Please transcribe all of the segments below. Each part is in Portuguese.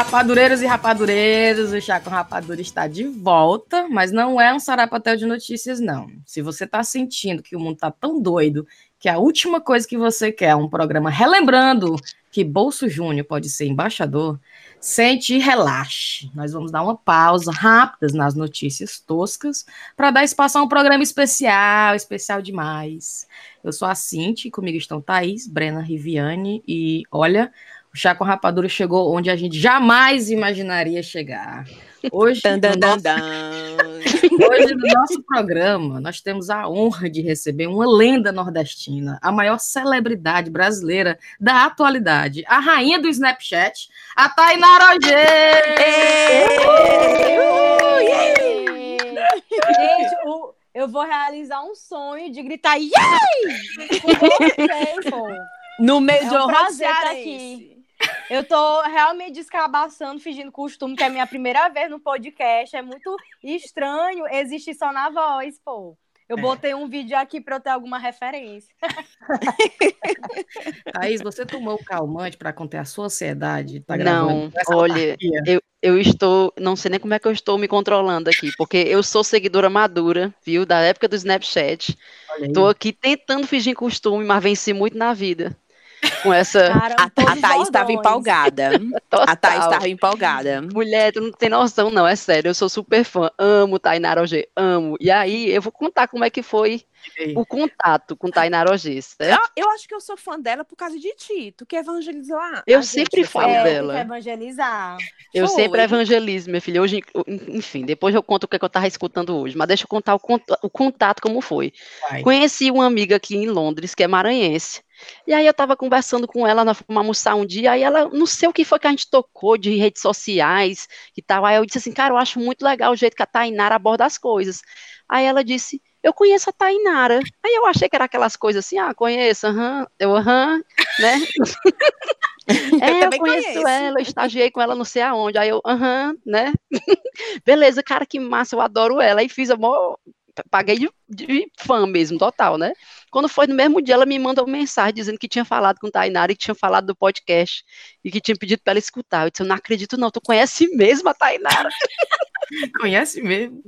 Rapadureiros e rapadureiros, o Chá com Rapadura está de volta, mas não é um sarapatel de notícias, não. Se você está sentindo que o mundo está tão doido que a última coisa que você quer é um programa relembrando que Bolso Júnior pode ser embaixador, sente e relaxe. Nós vamos dar uma pausa rápida nas notícias toscas para dar espaço a um programa especial, especial demais. Eu sou a Cinti, comigo estão Thaís, Brena Riviane e olha, o Chá com Rapadura chegou onde a gente jamais imaginaria chegar. Hoje, dan, dan, nosso... dan, Hoje, no nosso programa, nós temos a honra de receber uma lenda nordestina, a maior celebridade brasileira da atualidade, a rainha do Snapchat, a Tainara Gente, o, eu vou realizar um sonho de gritar Yay! Com vocês, pô. No meio é de um prazer estar aqui. Eu tô realmente descabaçando, fingindo costume, que é a minha primeira vez no podcast. É muito estranho existir só na voz, pô. Eu é. botei um vídeo aqui para eu ter alguma referência. Thaís, você tomou o calmante para conter a sua ansiedade? Tá não, olha, eu, eu estou, não sei nem como é que eu estou me controlando aqui, porque eu sou seguidora madura, viu, da época do Snapchat. Estou aqui tentando fingir costume, mas venci muito na vida com essa. Cara, a, a Thaís estava empolgada. a Thaís estava empolgada. Mulher, tu não tem noção, não, é sério. Eu sou super fã. Amo Tainara OG, amo. E aí, eu vou contar como é que foi o contato com Tainara OG. Eu, eu, acho que eu sou fã dela por causa de ti. Tu que evangelizar. Eu sempre falo é, dela. evangelizar. Eu foi. sempre evangelizo, minha filha. Hoje, enfim, depois eu conto o que, é que eu estava escutando hoje. Mas deixa eu contar o, o contato como foi. Vai. Conheci uma amiga aqui em Londres, que é maranhense. E aí eu estava conversando com ela, nós fomos almoçar um dia, aí ela, não sei o que foi que a gente tocou de redes sociais e tal, aí eu disse assim, cara, eu acho muito legal o jeito que a Tainara aborda as coisas. Aí ela disse, eu conheço a Tainara. Aí eu achei que era aquelas coisas assim, ah, conheço, aham, eu aham, né? é, eu, eu conheço conheço. ela, eu estagiei com ela não sei aonde, aí eu, aham, né? Beleza, cara, que massa, eu adoro ela. Aí fiz a maior paguei de, de, fã mesmo, total, né? Quando foi no mesmo dia, ela me mandou uma mensagem dizendo que tinha falado com Tainara e que tinha falado do podcast e que tinha pedido para ela escutar. Eu disse, eu não acredito não, tu conhece mesmo a Tainara? conhece mesmo?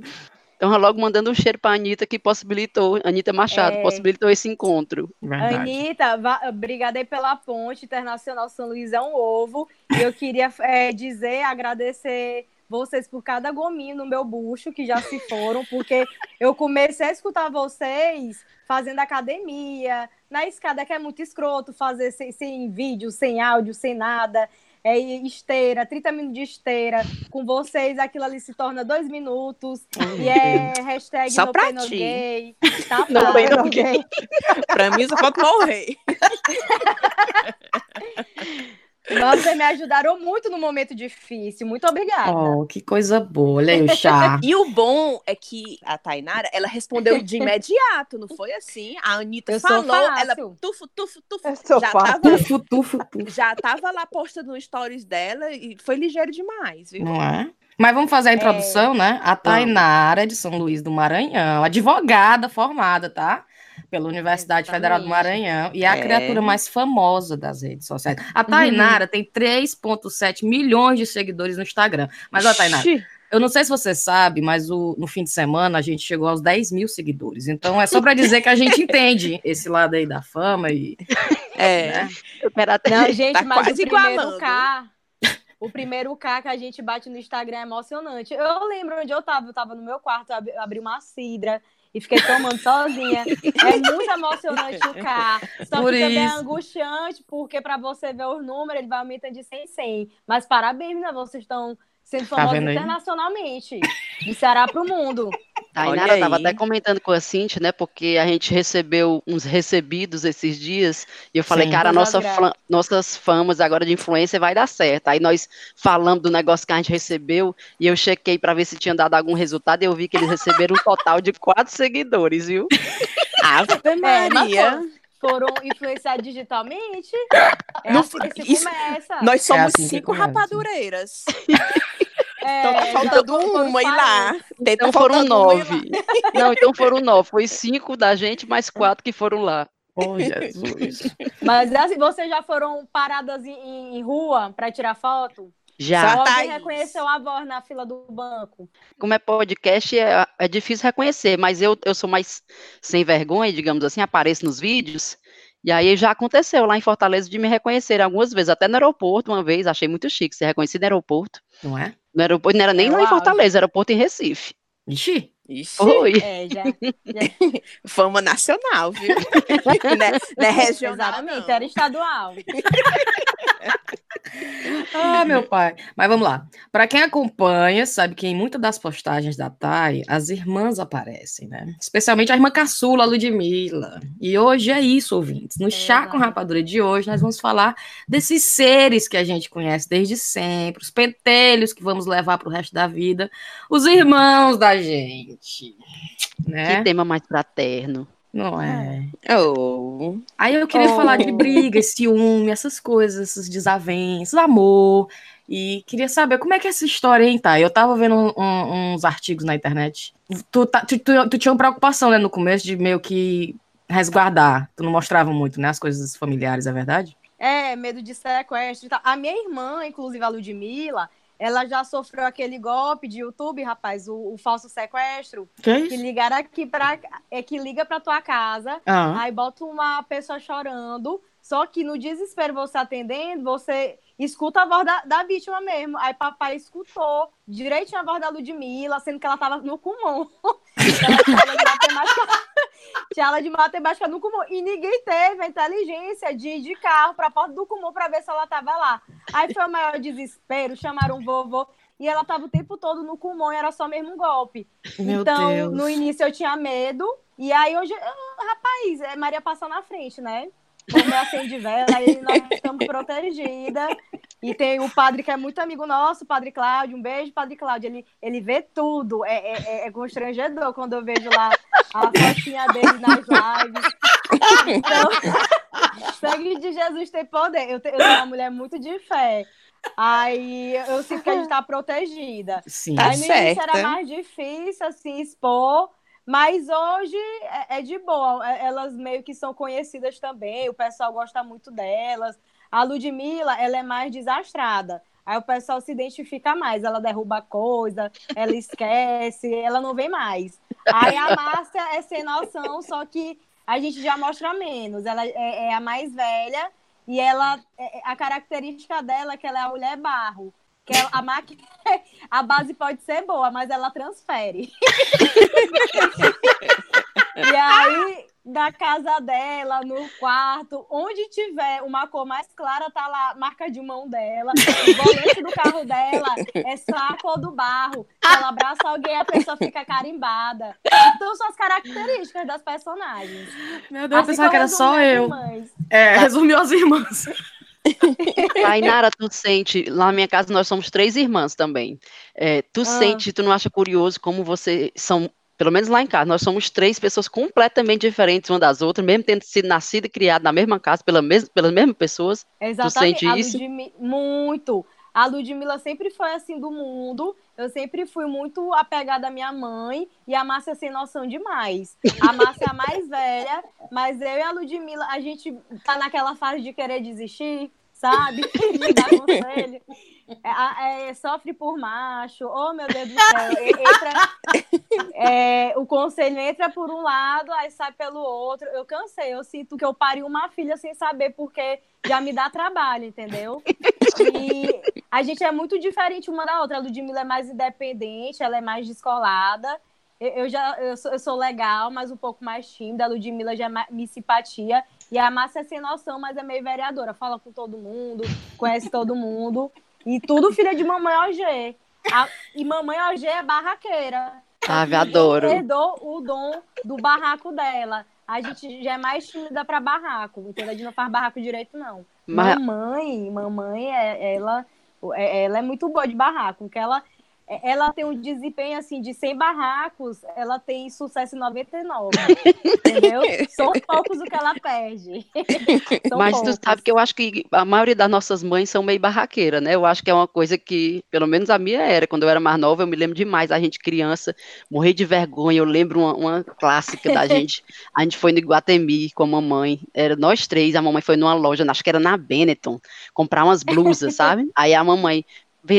Então, logo mandando um cheiro para a Anitta, que possibilitou, Anitta Machado, é... possibilitou esse encontro. Verdade. Anitta, obrigada aí pela ponte Internacional São Luís é um ovo. E eu queria é, dizer, agradecer vocês por cada gominho no meu bucho que já se foram, porque eu comecei a escutar vocês fazendo academia, na escada que é muito escroto fazer sem, sem vídeo, sem áudio, sem nada. É esteira, 30 minutos de esteira. Com vocês, aquilo ali se torna dois minutos. e é hashtag só no pra ti. gay. Tá, no pain no gay. pra mim, só pode morrer. Nossa, me ajudaram muito no momento difícil. Muito obrigada. Oh, que coisa boa. Olha aí o chá. e o bom é que a Tainara, ela respondeu de imediato, não foi assim? A Anitta eu falou, ela tufo, tufo, tufo. Eu já tava, tufo, tufo, tufo. Já tava lá postando no stories dela e foi ligeiro demais, viu? Não é? Mas vamos fazer a introdução, é... né? A Tainara, de São Luís do Maranhão, advogada formada, tá? Pela Universidade Exatamente. Federal do Maranhão e é a é. criatura mais famosa das redes sociais. A uhum. Tainara uhum. tem 3,7 milhões de seguidores no Instagram. Mas, ó, Tainara, eu não sei se você sabe, mas o, no fim de semana a gente chegou aos 10 mil seguidores. Então é só para dizer que a gente entende esse lado aí da fama e. É. Né? Não, gente, tá mas o primeiro K. O primeiro K que a gente bate no Instagram é emocionante. Eu lembro onde eu tava, eu tava no meu quarto, abri uma cidra, e fiquei tomando sozinha. É muito emocionante o K. Só Por que isso. também é angustiante, porque para você ver os números, ele vai aumentando de 100 em 100. Mas parabéns, né? Vocês estão sendo famosos tá internacionalmente. Do Ceará para o mundo. A Inara estava até comentando com a Cintia, né? Porque a gente recebeu uns recebidos esses dias, e eu falei, Sim, cara, nossa nossas famas agora de influência vai dar certo. Aí nós falamos do negócio que a gente recebeu, e eu chequei para ver se tinha dado algum resultado, e eu vi que eles receberam um total de quatro seguidores, viu? Ave é, Maria! Foram influenciados digitalmente. É Não, assim que isso, começa. Nós somos é assim cinco rapadureiras. É, então tá faltando uma e lá. Então foram nove. Não, então foram nove. Foi cinco da gente, mais quatro que foram lá. Oh, Jesus. Mas assim, vocês já foram paradas em, em rua para tirar foto? Já. Só alguém reconheceu a voz na fila do banco. Como é podcast, é, é difícil reconhecer, mas eu, eu sou mais sem vergonha, digamos assim, apareço nos vídeos. E aí já aconteceu lá em Fortaleza de me reconhecer algumas vezes, até no aeroporto uma vez, achei muito chique ser reconhecido no aeroporto. Não é? No aeroporto, não era nem é lá em Fortaleza, era aeroporto em Recife. Ixi. Ixi. Foi. É, já, já. Fama nacional, viu? né, né regional. Exatamente, era estadual. ah, meu pai. Mas vamos lá. Para quem acompanha, sabe que em muitas das postagens da Thay, as irmãs aparecem, né? Especialmente a irmã caçula, Ludmilla. E hoje é isso, ouvintes. No é Chá com Rapadura de hoje, nós vamos falar desses seres que a gente conhece desde sempre, os pentelhos que vamos levar para o resto da vida, os irmãos da gente. Né? Que tema mais fraterno. Não é? Oh. Aí eu queria oh. falar de briga, ciúme, essas coisas, esses desavenças, amor. E queria saber como é que é essa história, hein, tá? Eu tava vendo um, um, uns artigos na internet. Tu, tá, tu, tu, tu, tinha uma preocupação, né, no começo, de meio que resguardar. Tu não mostrava muito, né, as coisas familiares, é verdade? É, medo de sequestro e tal. A minha irmã, inclusive a Ludmilla, ela já sofreu aquele golpe de YouTube, rapaz, o, o falso sequestro. Que, é que ligaram aqui para é que liga para tua casa, ah. aí bota uma pessoa chorando, só que no desespero você atendendo, você escuta a voz da, da vítima mesmo. Aí papai escutou direitinho a voz da Ludmilla, sendo que ela tava no Kumon. tinha aula de matemática no Kumon. E ninguém teve a inteligência de ir de carro para a porta do Kumon para ver se ela tava lá. Aí foi o maior desespero, chamaram o vovô. E ela tava o tempo todo no Kumon e era só mesmo um golpe. Meu então, Deus. no início eu tinha medo. E aí hoje, ah, rapaz, é Maria passa na frente, né? Como acende vela, aí nós estamos protegidas. E tem o padre que é muito amigo nosso, o padre Cláudio. Um beijo, padre Cláudio. Ele, ele vê tudo. É, é, é, é constrangedor quando eu vejo lá a fotinha dele nas lives. Então, sangue de Jesus tem poder. Eu, eu sou uma mulher muito de fé. Aí eu sinto que a gente tá protegida. Sim, Aí tá no início era mais difícil, assim, expor. Mas hoje é, é, de boa, é, elas meio que são conhecidas também, o pessoal gosta muito delas. A Ludmilla, ela é mais desastrada. Aí o pessoal se identifica mais, ela derruba coisa, ela esquece, ela não vem mais. Aí a Márcia é sem noção, só que a gente já mostra menos. Ela é, é a mais velha e ela é, a característica dela é que ela é a mulher barro. Que a máquina, a base pode ser boa, mas ela transfere. e aí, na casa dela, no quarto, onde tiver uma cor mais clara, tá lá marca de mão dela. O volante do carro dela é só a cor do barro. Ela abraça alguém, a pessoa fica carimbada. Então são as características das personagens. Meu Deus, assim eu pensava que era só eu. É, resumiu as irmãs. Tainara, tu sente, lá na minha casa nós somos três irmãs também. É, tu ah. sente, tu não acha curioso como vocês são, pelo menos lá em casa, nós somos três pessoas completamente diferentes uma das outras, mesmo tendo sido nascida e criada na mesma casa pela mes pelas mesmas pessoas. Exatamente. Tu sente isso? Muito. A Ludmilla sempre foi assim do mundo. Eu sempre fui muito apegada à minha mãe e a Márcia sem noção demais. A Márcia é a mais velha, mas eu e a Ludmilla, a gente tá naquela fase de querer desistir, sabe? de dar conselho. É, é, sofre por macho, oh meu Deus do céu, entra, é, o conselho entra por um lado, aí sai pelo outro. Eu cansei, eu sinto que eu pari uma filha sem saber porque já me dá trabalho, entendeu? E a gente é muito diferente uma da outra. A Ludmilla é mais independente, ela é mais descolada. Eu, já eu sou, eu sou legal, mas um pouco mais tímida. A Ludmilla já é me simpatia. E a Márcia é sem noção, mas é meio vereadora. Fala com todo mundo, conhece todo mundo. E tudo filha de mamãe OG. A, e mamãe OG é barraqueira. Ah, adoro. Herdou o dom do barraco dela. A gente já é mais tímida para barraco, entendeu? A gente não faz barraco direito, não. Mas... Mamãe, mamãe, é, ela, é, ela é muito boa de barraco, porque ela ela tem um desempenho assim de 100 barracos, ela tem sucesso em 99. entendeu? São poucos o que ela perde. Mas poucos. tu sabe que eu acho que a maioria das nossas mães são meio barraqueira, né? Eu acho que é uma coisa que, pelo menos a minha era, quando eu era mais nova, eu me lembro demais, a gente criança, morrer de vergonha. Eu lembro uma, uma clássica da gente. A gente foi no Iguatemi com a mamãe, era nós três, a mamãe foi numa loja, acho que era na Benetton, comprar umas blusas, sabe? Aí a mamãe,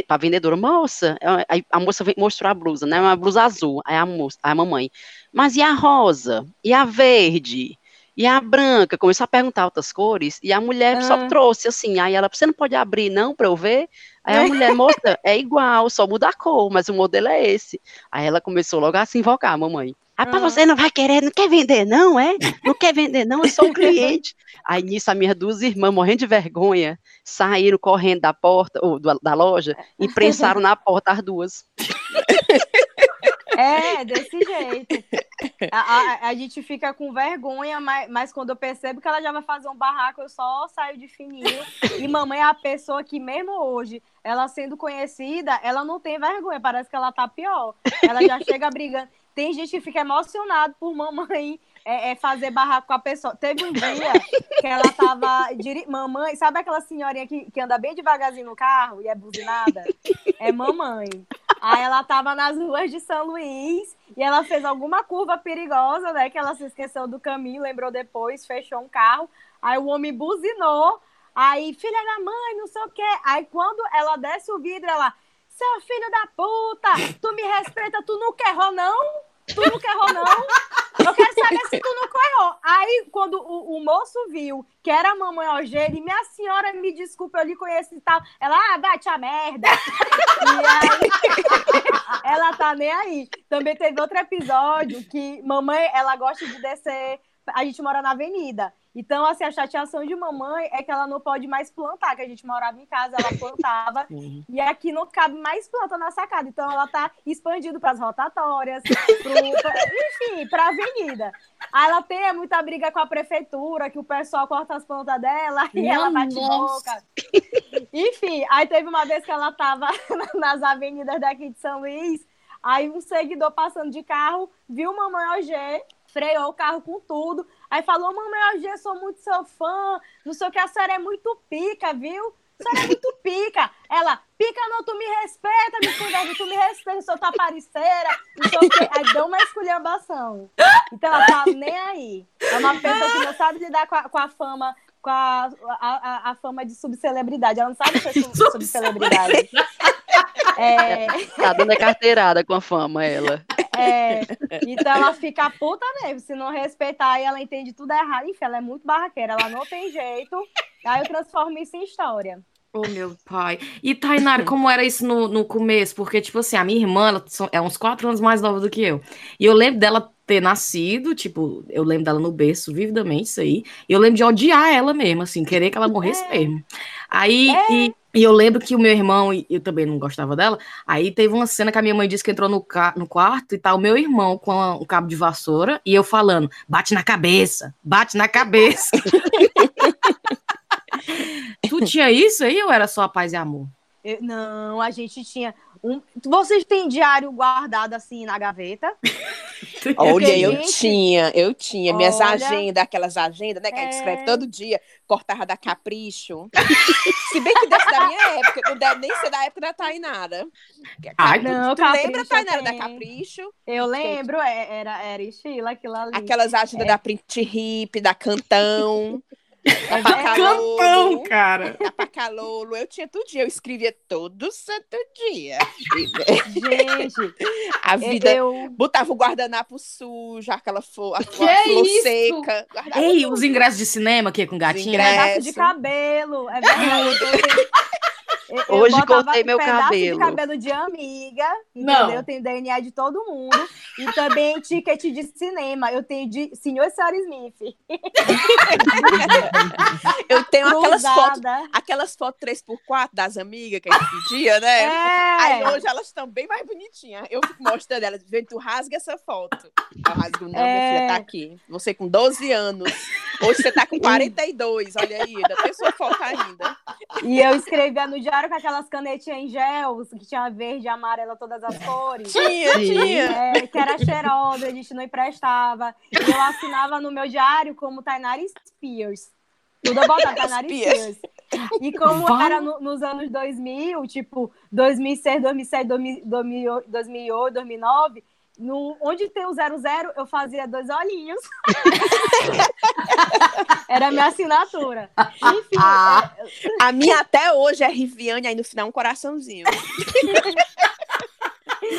pra vendedora, moça, aí a moça mostrou a blusa, né? Uma blusa azul. Aí a moça, a mamãe, mas e a rosa? E a verde? E a branca começou a perguntar outras cores, e a mulher ah. só trouxe assim. Aí ela, você não pode abrir, não, para eu ver? Aí a mulher, moça, é igual, só muda a cor, mas o modelo é esse. Aí ela começou logo a se invocar, a mamãe. Rapaz, ah. você não vai querer, não quer vender, não, é? Não quer vender, não, eu sou um cliente. Aí nisso, as minhas duas irmãs, morrendo de vergonha, saíram correndo da porta, ou da loja, e prensaram na porta as duas. É, desse jeito. A, a, a, gente fica com vergonha, mas, mas quando eu percebo que ela já vai fazer um barraco, eu só saio de fininho. E mamãe é a pessoa que, mesmo hoje, ela sendo conhecida, ela não tem vergonha, parece que ela tá pior. Ela já chega brigando. Tem gente que fica emocionado por mamãe é, é, fazer barraco com a pessoa. Teve um dia que ela tava. Diri... Mamãe, sabe aquela senhorinha que, que anda bem devagarzinho no carro e é buzinada? É mamãe. Aí ela tava nas ruas de São Luís e ela fez alguma curva perigosa, né? Que ela se esqueceu do caminho, lembrou depois, fechou um carro. Aí o homem buzinou. Aí, filha da mãe, não sei o quê. Aí quando ela desce o vidro, ela seu filho da puta, tu me respeita, tu não errou, não? Tu não errou, não? Eu quero saber se tu não errou. Aí, quando o, o, moço viu que era a mamãe Algeira, minha senhora, me desculpa, eu lhe conheço e tal. Ela, ah, bate a merda. e aí, ela tá nem aí. Também teve outro episódio que mamãe, ela gosta de descer. A gente mora na avenida. Então, assim, a chateação de mamãe é que ela não pode mais plantar, que a gente morava em casa, ela plantava, e aqui não cabe mais planta na sacada. Então, ela tá expandindo para as rotatórias, pro, enfim, para a avenida. Aí ela tem muita briga com a prefeitura, que o pessoal corta as plantas dela e ela bate boca. Enfim, aí teve uma vez que ela tava nas avenidas daqui de São Luís, aí um seguidor passando de carro viu mamãe OG, freou o carro com tudo. Aí falou, mamãe, hoje eu sou muito seu fã, não sei o que, a senhora é muito pica, viu? A senhora é muito pica. Ela, pica não, tu me respeita, me cuida, tu me respeita, sou tua parceira, não sei o que. Aí deu uma esculhambação. Então ela tá nem aí. É uma pessoa que não sabe lidar com a, com a fama, com a, a, a, fama de subcelebridade. Ela não sabe ser subcelebridade. É... Tá dando carteirada com a fama, ela. É, então ela fica puta mesmo, se não respeitar, aí ela entende tudo errado. Enfim, ela é muito barraqueira, ela não tem jeito. Aí eu transformo isso em história. Oh, meu pai. E Tainara, como era isso no, no começo? Porque, tipo assim, a minha irmã ela é uns quatro anos mais nova do que eu. E eu lembro dela ter nascido, tipo, eu lembro dela no berço, vividamente, isso aí. E eu lembro de odiar ela mesmo, assim, querer que ela morresse é. mesmo. Aí, é. e, e, eu lembro que o meu irmão, e eu também não gostava dela, aí teve uma cena que a minha mãe disse que entrou no, no quarto e tá o meu irmão com a, um cabo de vassoura e eu falando, bate na cabeça, bate na cabeça. tu tinha isso aí ou era só paz e amor? Eu, não, a gente tinha um. Vocês têm diário guardado assim na gaveta? Olha, eu tinha, eu tinha Olha... minhas agendas, aquelas agendas, né, que é... a gente escreve é. todo dia, cortava da Capricho. Se bem que desse da minha época, não deve nem ser da época da Tainara. Ai, não, tu Capricho lembra, Tainara, da Capricho? Eu lembro, é, era, era estilo aquilo ali. Aquelas agendas é. da Print Hip, da Cantão. É cantão, cara. Pacalolo. Eu tinha todo dia, eu escrevia todo santo dia. Gente, a vida. Eu... Botava o guardanapo sujo, aquela flor, a flor, a flor seca. Ei, os ingressos de cinema aqui com gatinho. Pedaço de cabelo. É verdade. Eu Hoje cortei meu cabelo. de cabelo de amiga, entendeu? Não. Eu tenho DNA de todo mundo. E também ticket de cinema. Eu tenho de Senhor e Senhora Smith. eu tenho aquelas fotos, aquelas fotos 3x4 das amigas que a gente pedia, né? É. Aí hoje elas estão bem mais bonitinhas. Eu fico mostrando elas, vendo tu rasga essa foto. Eu rasgo, não, é. minha filha, tá aqui. Você com 12 anos. Hoje você tá com 42, olha aí, ainda tem sua foto ainda. E eu escrevia no diário com aquelas canetinhas em gel, que tinha verde, amarela, todas as cores. Tinha, tinha. É, que era cheirosa, a gente não emprestava. E eu assinava no meu diário como Tainari Spears. Tudo eu botava Tainari Spears. E como Vai. era no, nos anos 2000, tipo, 2006, 2007, 2008, 2009, no, onde tem o 00, eu fazia dois olhinhos. Era a minha assinatura. Enfim. Ah, é... A minha até hoje é Riviane, aí no final um coraçãozinho.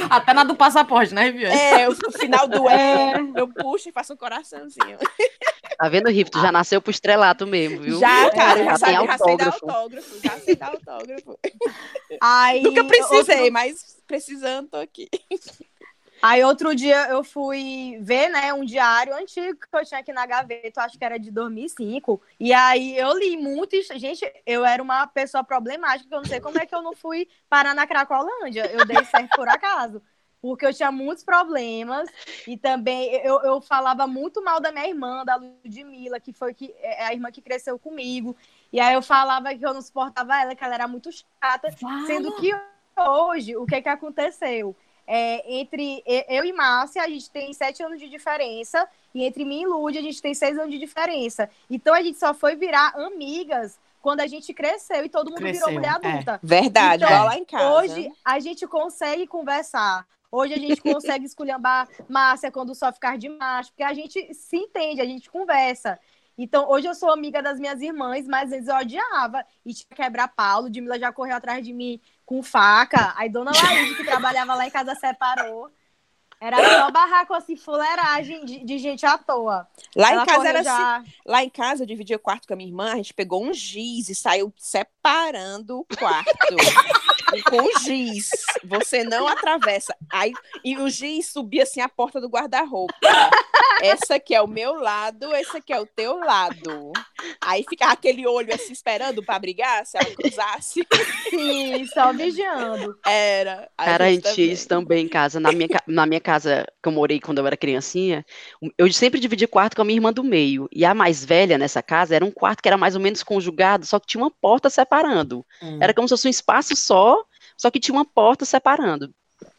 Até na do passaporte, né, Riviane? É, o final do é, eu puxo e faço um coraçãozinho. Tá vendo, Riff? Tu já nasceu pro estrelato mesmo, viu? Já, cara, já, já, sabe, já sei dar autógrafo. Já sei dar autógrafo. Aí, Nunca precisei, outro... mas precisando, tô aqui. Aí outro dia eu fui ver, né, um diário antigo que eu tinha aqui na gaveta, acho que era de 2005. E aí eu li muito, gente, eu era uma pessoa problemática, eu não sei como é que eu não fui parar na Cracolândia. Eu dei certo por acaso. Porque eu tinha muitos problemas e também eu, eu falava muito mal da minha irmã, da Ludmilla, que foi que, é a irmã que cresceu comigo. E aí eu falava que eu não suportava ela, que ela era muito chata, sendo que hoje, o que que aconteceu? É, entre eu e Márcia, a gente tem sete anos de diferença, e entre mim e Lúdia, a gente tem seis anos de diferença. Então a gente só foi virar amigas quando a gente cresceu e todo mundo cresceu, virou mulher é. adulta. É. Verdade, então, lá em casa. Hoje a gente consegue conversar. Hoje a gente consegue esculhambar Márcia quando só ficar de macho, porque a gente se entende, a gente conversa. Então, hoje eu sou amiga das minhas irmãs, mas às vezes eu odiava e tinha que quebrar Paulo. Dimila já correu atrás de mim com faca. Aí Dona Laís, que trabalhava lá em casa, separou. Era só barraco assim, fuleiragem de, de gente à toa. Lá Ela em casa era já... assim. Lá em casa eu dividia o quarto com a minha irmã, a gente pegou um giz e saiu separando o quarto. com giz. Você não atravessa. Aí, e o giz subia assim a porta do guarda-roupa. Essa aqui é o meu lado, esse aqui é o teu lado. Aí ficava aquele olho assim esperando para brigar, se ela cruzasse. Sim, só vigiando. Era. Cara, a gente tinha isso também em casa. Na minha, na minha casa que eu morei quando eu era criancinha, eu sempre dividi quarto com a minha irmã do meio. E a mais velha nessa casa era um quarto que era mais ou menos conjugado, só que tinha uma porta separando. Hum. Era como se fosse um espaço só, só que tinha uma porta separando.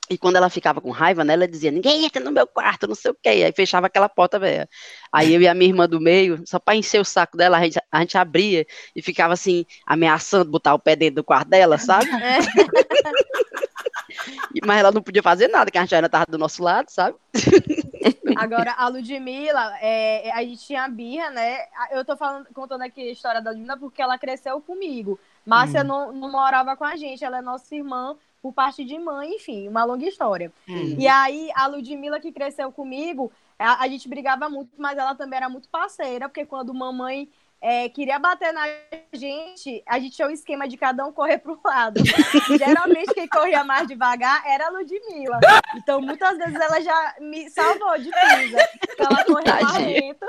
E quando ela ficava com raiva, né, ela dizia, ninguém entra no meu quarto, não sei o quê. Aí fechava aquela porta velha. Aí eu e a minha irmã do meio, só para encher o saco dela, a gente, a gente abria e ficava assim, ameaçando botar o pé dentro do quarto dela, sabe? É. Mas ela não podia fazer nada, que a gente ainda estava do nosso lado, sabe? Agora, a Ludmilla, é, a gente tinha birra, né? Eu tô falando, contando aqui a história da Ludmilla porque ela cresceu comigo. Márcia hum. não, não morava com a gente, ela é nossa irmã por parte de mãe, enfim, uma longa história. Hum. E aí, a Ludmilla, que cresceu comigo, a, a gente brigava muito, mas ela também era muito parceira, porque quando mamãe é, queria bater na gente, a gente tinha o esquema de cada um correr para um lado. Geralmente, quem corria mais devagar era a Ludmilla. Então, muitas vezes ela já me salvou de pisa. Ela corria mais lento.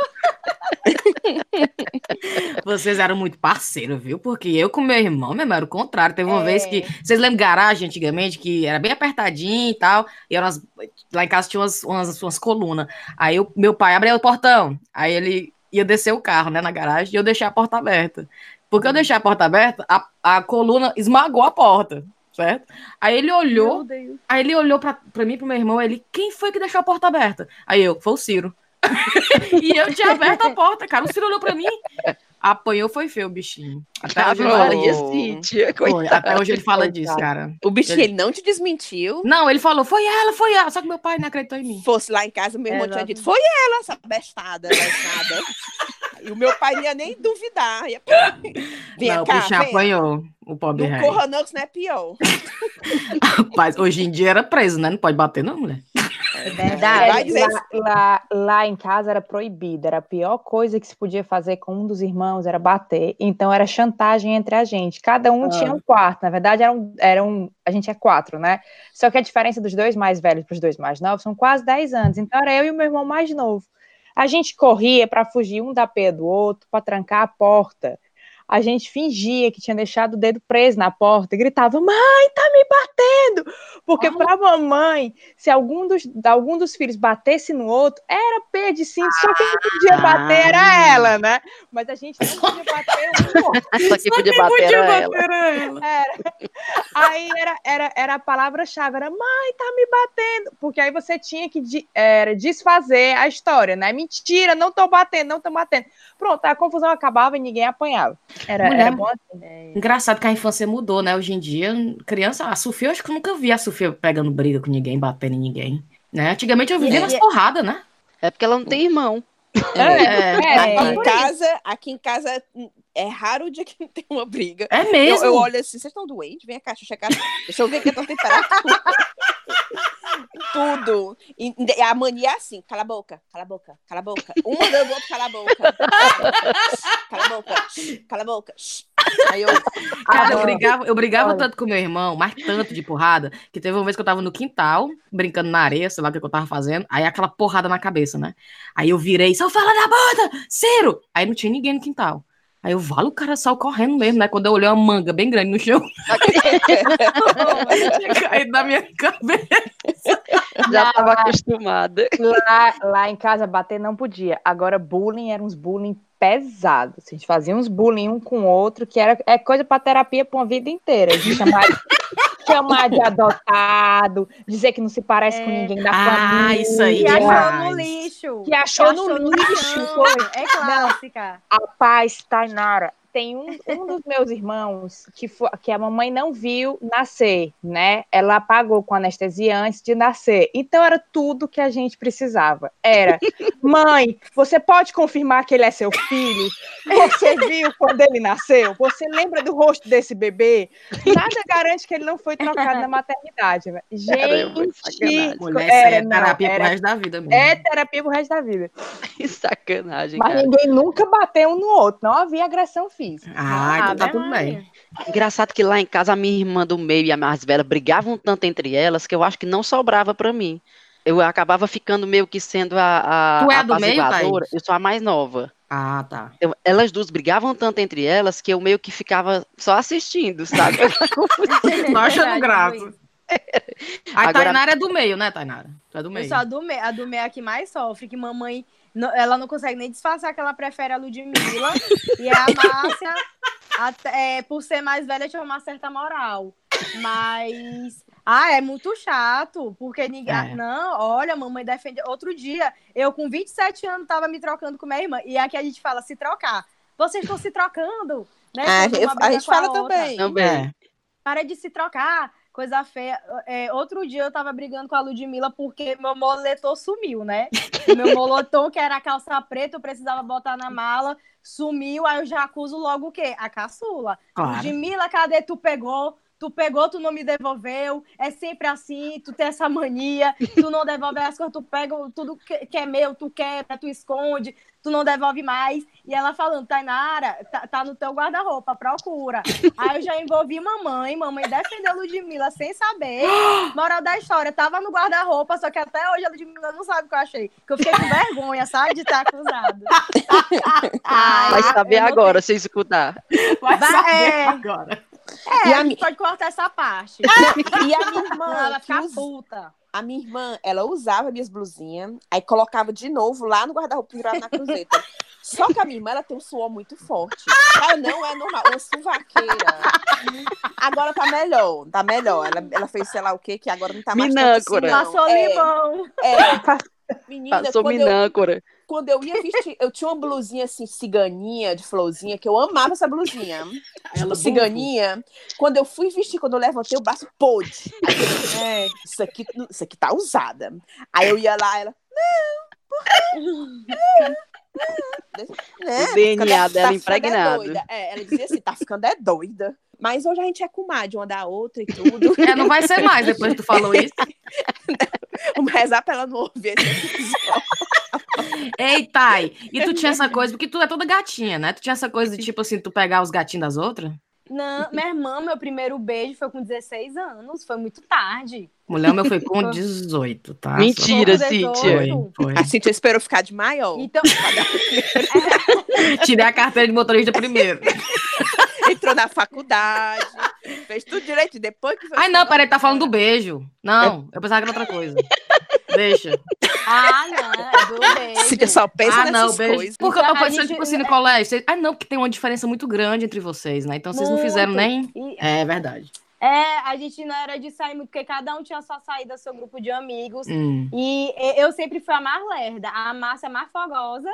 Vocês eram muito parceiros, viu? Porque eu com meu irmão, mesmo, era o contrário. Teve uma é. vez que. Vocês lembram garagem antigamente, que era bem apertadinho e tal. E umas, lá em casa tinha umas, umas, umas colunas. Aí eu, meu pai abriu o portão. Aí ele ia descer o carro, né, na garagem, e eu deixei a porta aberta. Porque eu deixei a porta aberta, a, a coluna esmagou a porta, certo? Aí ele olhou, aí ele olhou pra, pra mim, pro meu irmão, ele, quem foi que deixou a porta aberta? Aí eu, foi o Ciro. e eu tinha aberto a porta, cara. O Ciro olhou pra mim. Apanhou, foi feio o bichinho. Até hoje, ele fala... Até hoje ele fala disso, cara. O bichinho, ele... ele... não te desmentiu? Não, ele falou, foi ela, foi ela. Só que meu pai não acreditou em mim. Fosse lá em casa, meu irmão é, tinha dito, foi ela, essa bestada, bestada. e o meu pai não ia nem duvidar. Ia... Vem não, cá, o bichinho apanhou, o pobre Não corra não, que isso não é pior. Mas hoje em dia era preso, né? Não pode bater não, mulher. É verdade. Lá, lá, lá, em casa era proibido, era a pior coisa que se podia fazer com um dos irmãos era bater. Então era chantagem entre a gente. Cada um ah. tinha um quarto. Na verdade, era um, era um, a gente é quatro, né? Só que a diferença dos dois mais velhos para os dois mais novos são quase dez anos. Então era eu e o meu irmão mais novo. A gente corria para fugir um da pé do outro, para trancar a porta a gente fingia que tinha deixado o dedo preso na porta e gritava: Mãe, tá me batendo! Porque para a mamãe, se algum dos, algum dos filhos batesse no outro, era pé de cinto, só quem podia bater era ah. ela, né? Mas a gente não podia bater um. Só quem podia bater, podia era, bater ela. ela. Era. Aí era, era, era a palavra-chave: era mãe, tá me batendo. Porque aí você tinha que era, desfazer a história, né? Mentira, não tô batendo, não tô batendo. Pronto, a confusão acabava e ninguém apanhava. Era, Mulher, era bom assim. Né? Engraçado que a infância mudou, né? Hoje em dia, criança, a Sofia, eu acho que eu nunca vi a Sofia pegando briga com ninguém, batendo em ninguém. Né? Antigamente eu vivia nas porradas, né? É porque ela não tem irmão. É, é, é, aqui, em casa, aqui em casa é raro o dia que não tem uma briga. É mesmo? Eu, eu olho assim, vocês estão doentes? Vem cá, deixa eu checar. Deixa eu ver que eu tô. Tudo. E, a mania é assim, cala a boca, cala a boca, cala a boca. Um mandando o outro, cala a boca. Cala a boca, cala a boca. Aí eu, Cara, eu brigava, eu brigava tanto com meu irmão, mas tanto de porrada, que teve uma vez que eu tava no quintal, brincando na areia, sei lá o que eu tava fazendo, aí aquela porrada na cabeça, né? Aí eu virei, só fala da bunda, Ciro! Aí não tinha ninguém no quintal. Aí eu valo o cara saiu correndo mesmo, né? Quando eu olhei uma manga bem grande no chão. tinha caído na minha cabeça. Já estava acostumada. Lá, lá em casa bater não podia. Agora bullying era uns bullying pesados. A gente fazia uns bullying um com o outro, que era é coisa para terapia para uma vida inteira. De chamar chamar de adotado, dizer que não se parece é. com ninguém da ah, família. isso aí. Que achou no lixo. Que achou, que achou no, no, lixo. Foi. É clássica. A paz, Tainara, tem um, um dos meus irmãos que, foi, que a mamãe não viu nascer, né? Ela apagou com anestesia antes de nascer. Então era tudo que a gente precisava. Era, mãe, você pode confirmar que ele é seu filho? Você viu quando ele nasceu? Você lembra do rosto desse bebê? Nada garante que ele não foi trocado na maternidade. Gente, Mulher, era, é terapia era, pro resto da vida. Mesmo. É terapia pro resto da vida. sacanagem. Mas cara. ninguém nunca bateu um no outro. Não havia agressão física. Ah, então tá tudo bem. Engraçado que lá em casa a minha irmã do meio e a mais velha brigavam tanto entre elas que eu acho que não sobrava para mim. Eu acabava ficando meio que sendo a, a, tu é a do meio, Eu sou a mais nova. Ah, tá. Eu, elas duas brigavam tanto entre elas que eu meio que ficava só assistindo, sabe? Só achando graça. A Agora... Tainara é do meio, né, Tainara? Tu é do meio. Eu sou a do meio, a do meio é a que mais sofre, que mamãe ela não consegue nem disfarçar que ela prefere a Ludmilla. e a Márcia, até, é, por ser mais velha, tinha uma certa moral. Mas. Ah, é muito chato, porque ninguém. É. Não, olha, mamãe defende. Outro dia, eu com 27 anos tava me trocando com minha irmã. E aqui a gente fala se trocar. Vocês estão se trocando, né? É, eu, a gente fala a também. também. É. Para de se trocar coisa feia. É, outro dia eu tava brigando com a Ludmilla porque meu moletom sumiu, né? Meu moletom, que era a calça preta, eu precisava botar na mala, sumiu, aí eu já acuso logo o quê? A caçula. Claro. Ludmilla, cadê tu pegou? Tu pegou, tu não me devolveu. É sempre assim, tu tem essa mania, tu não devolve as coisas, tu pega tudo que é meu, tu quebra, tu esconde, tu não devolve mais. E ela falando, Tainara, tá, tá no teu guarda-roupa, procura. Aí eu já envolvi mamãe, mamãe defendeu a Ludmilla sem saber. Moral da história, tava no guarda-roupa, só que até hoje a Ludmilla não sabe o que eu achei. Que eu fiquei com vergonha, sabe, de estar acusado. Vai saber agora, sem escutar. Vai saber é... agora. É, e a, pode cortar essa parte. e a minha irmã. Não, ela fica puta. A minha irmã, ela usava minhas blusinhas, aí colocava de novo lá no guarda-roupa pendurado na cruzeta. Só que a minha irmã, ela tem um suor muito forte. Ela não é normal, uma suvaqueira. Agora tá melhor, tá melhor. Ela, ela fez sei lá o quê, que agora não tá mais Minâncora. Assim, Passou é, limão. É. Menina, Passou minâncora. Eu, quando eu ia vestir, eu tinha uma blusinha assim, ciganinha, de florzinha, que eu amava essa blusinha. tipo, ciganinha. Quando eu fui vestir, quando eu levantei o braço, pôde. É, isso aqui, isso aqui tá usada. Aí eu ia lá, ela, não, por quê? Né? O DNA tá dela tá impregnado. É, é, ela dizia assim, tá ficando é doida. Mas hoje a gente é comadre uma da outra e tudo. É, não vai ser mais depois que tu falou isso. Vamos rezar pra ela não ouvir esse Ei, Thay, e tu tinha essa coisa, porque tu é toda gatinha, né? Tu tinha essa coisa de tipo assim, tu pegar os gatinhos das outras? Não, minha irmã, meu primeiro beijo foi com 16 anos, foi muito tarde. Mulher, meu foi com 18, tá? Mentira, Cíntia. A Cíntia esperou ficar de maior. Então, Tirei a carteira de motorista primeiro. Entrou na faculdade, fez tudo direito, depois que... Ai, não, peraí, tá falando do beijo. Não, eu pensava que era outra coisa. Deixa. Ah, não, é do beijo. Cíntia só pensa ah, não, beijo. coisas. Porque eu tô pensando, gente... tipo assim, no colégio. Ah, não, porque tem uma diferença muito grande entre vocês, né? Então vocês muito. não fizeram nem... É verdade. É, a gente não era de sair muito, porque cada um tinha sua saída, seu grupo de amigos. Hum. E eu sempre fui a mais lerda, a Márcia mais fogosa,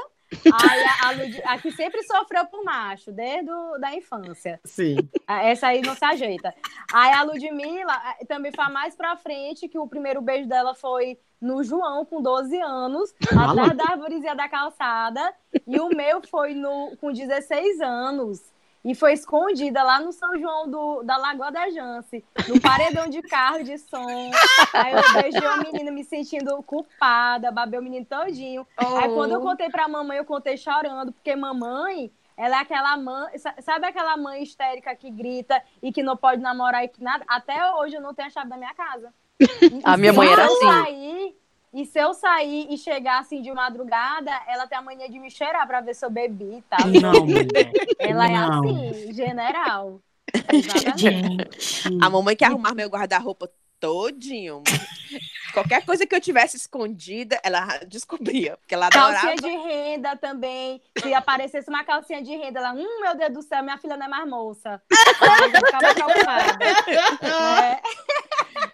Aí a, a, Lud... a, que sempre sofreu por macho, desde o, da infância. Sim. Essa aí não se ajeita. Aí a Ludmilla também foi mais pra frente, que o primeiro beijo dela foi no João, com 12 anos, atrás da árvorezinha da calçada. E o meu foi no, com 16 anos e foi escondida lá no São João do, da Lagoa da Jance, no paredão de carro de som. Aí eu beijei o menino me sentindo culpada, babei o menino todinho. Oh. Aí quando eu contei pra mamãe, eu contei chorando, porque mamãe, ela é aquela mãe, sabe aquela mãe histérica que grita e que não pode namorar e que nada? Até hoje eu não tenho a chave da minha casa. a minha mãe era assim. Sair, e se eu sair e chegar assim de madrugada, ela tem a mania de me cheirar pra ver se eu bebi e tá? tal. Não, ela é não. é assim, general. A mamãe quer arrumar meu guarda-roupa todinho. Qualquer coisa que eu tivesse escondida, ela descobria. Porque ela adorava. Calcinha de renda também. Se aparecesse uma calcinha de renda, ela, hum, meu Deus do céu, minha filha não é mais moça. Ela ficava calçada. É.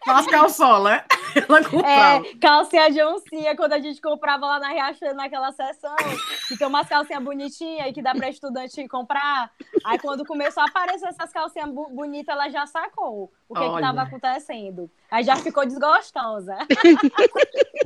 Faz calçola, né? Ela comprava. É, calcinha de oncinha, quando a gente comprava lá na Riachuelo, naquela sessão, que tem umas calcinhas bonitinhas e que dá para estudante comprar. Aí quando começou a aparecer essas calcinhas bonitas, ela já sacou o que estava acontecendo. Aí já ficou desgostosa.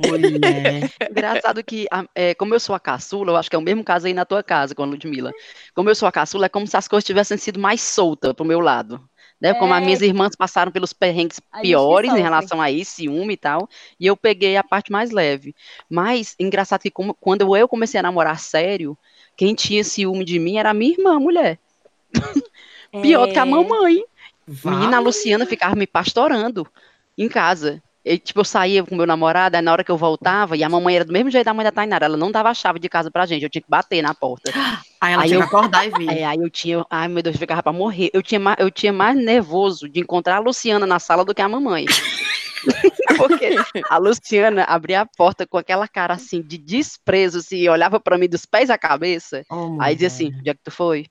Mulher. Engraçado que, é, como eu sou a caçula, eu acho que é o mesmo caso aí na tua casa com a Ludmilla. Como eu sou a caçula, é como se as coisas tivessem sido mais soltas pro meu lado né? É... Como as minhas irmãs passaram pelos perrengues piores em relação a isso, ciúme e tal, e eu peguei a parte mais leve. Mas, engraçado que como, quando eu comecei a namorar sério, quem tinha ciúme de mim era a minha irmã, mulher. É... Pior do que a mamãe. Vale. Menina, a Luciana ficava me pastorando em casa. E, tipo, eu saía com meu namorado, aí na hora que eu voltava, e a mamãe era do mesmo jeito da mãe da Tainara, ela não dava a chave de casa pra gente, eu tinha que bater na porta. Aí ela aí tinha eu, que acordar e vir. É, aí eu tinha, ai meu Deus, eu ficava pra morrer. Eu tinha, eu tinha mais nervoso de encontrar a Luciana na sala do que a mamãe. Porque a Luciana abria a porta com aquela cara assim de desprezo, assim, olhava para mim dos pés à cabeça. Oh, aí dizia assim: onde é que tu foi?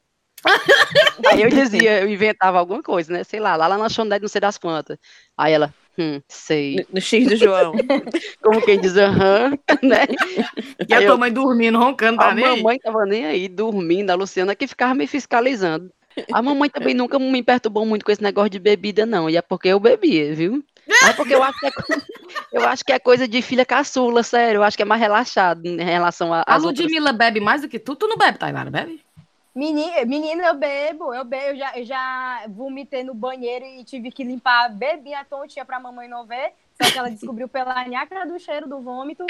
aí eu dizia, eu inventava alguma coisa, né? Sei lá, lá na lanchonete, não sei das quantas. Aí ela, Hum, sei. No, no X do João. Como quem diz, aham, né? E aí a tua mãe dormindo, roncando, tá A mamãe tava nem aí, dormindo, a Luciana que ficava me fiscalizando. A mamãe também nunca me perturbou muito com esse negócio de bebida, não. E é porque eu bebia, viu? É porque eu acho que é, eu acho que é coisa de filha caçula, sério. Eu acho que é mais relaxado em relação a. A Ludmilla outras... bebe mais do que tu? Tu não bebe, Tainara, bebe? Menina, menina, eu bebo, eu bebo, eu já, eu já vomitei no banheiro e tive que limpar, bebi a tontinha pra mamãe não ver, só que ela descobriu pela nhaca do cheiro do vômito.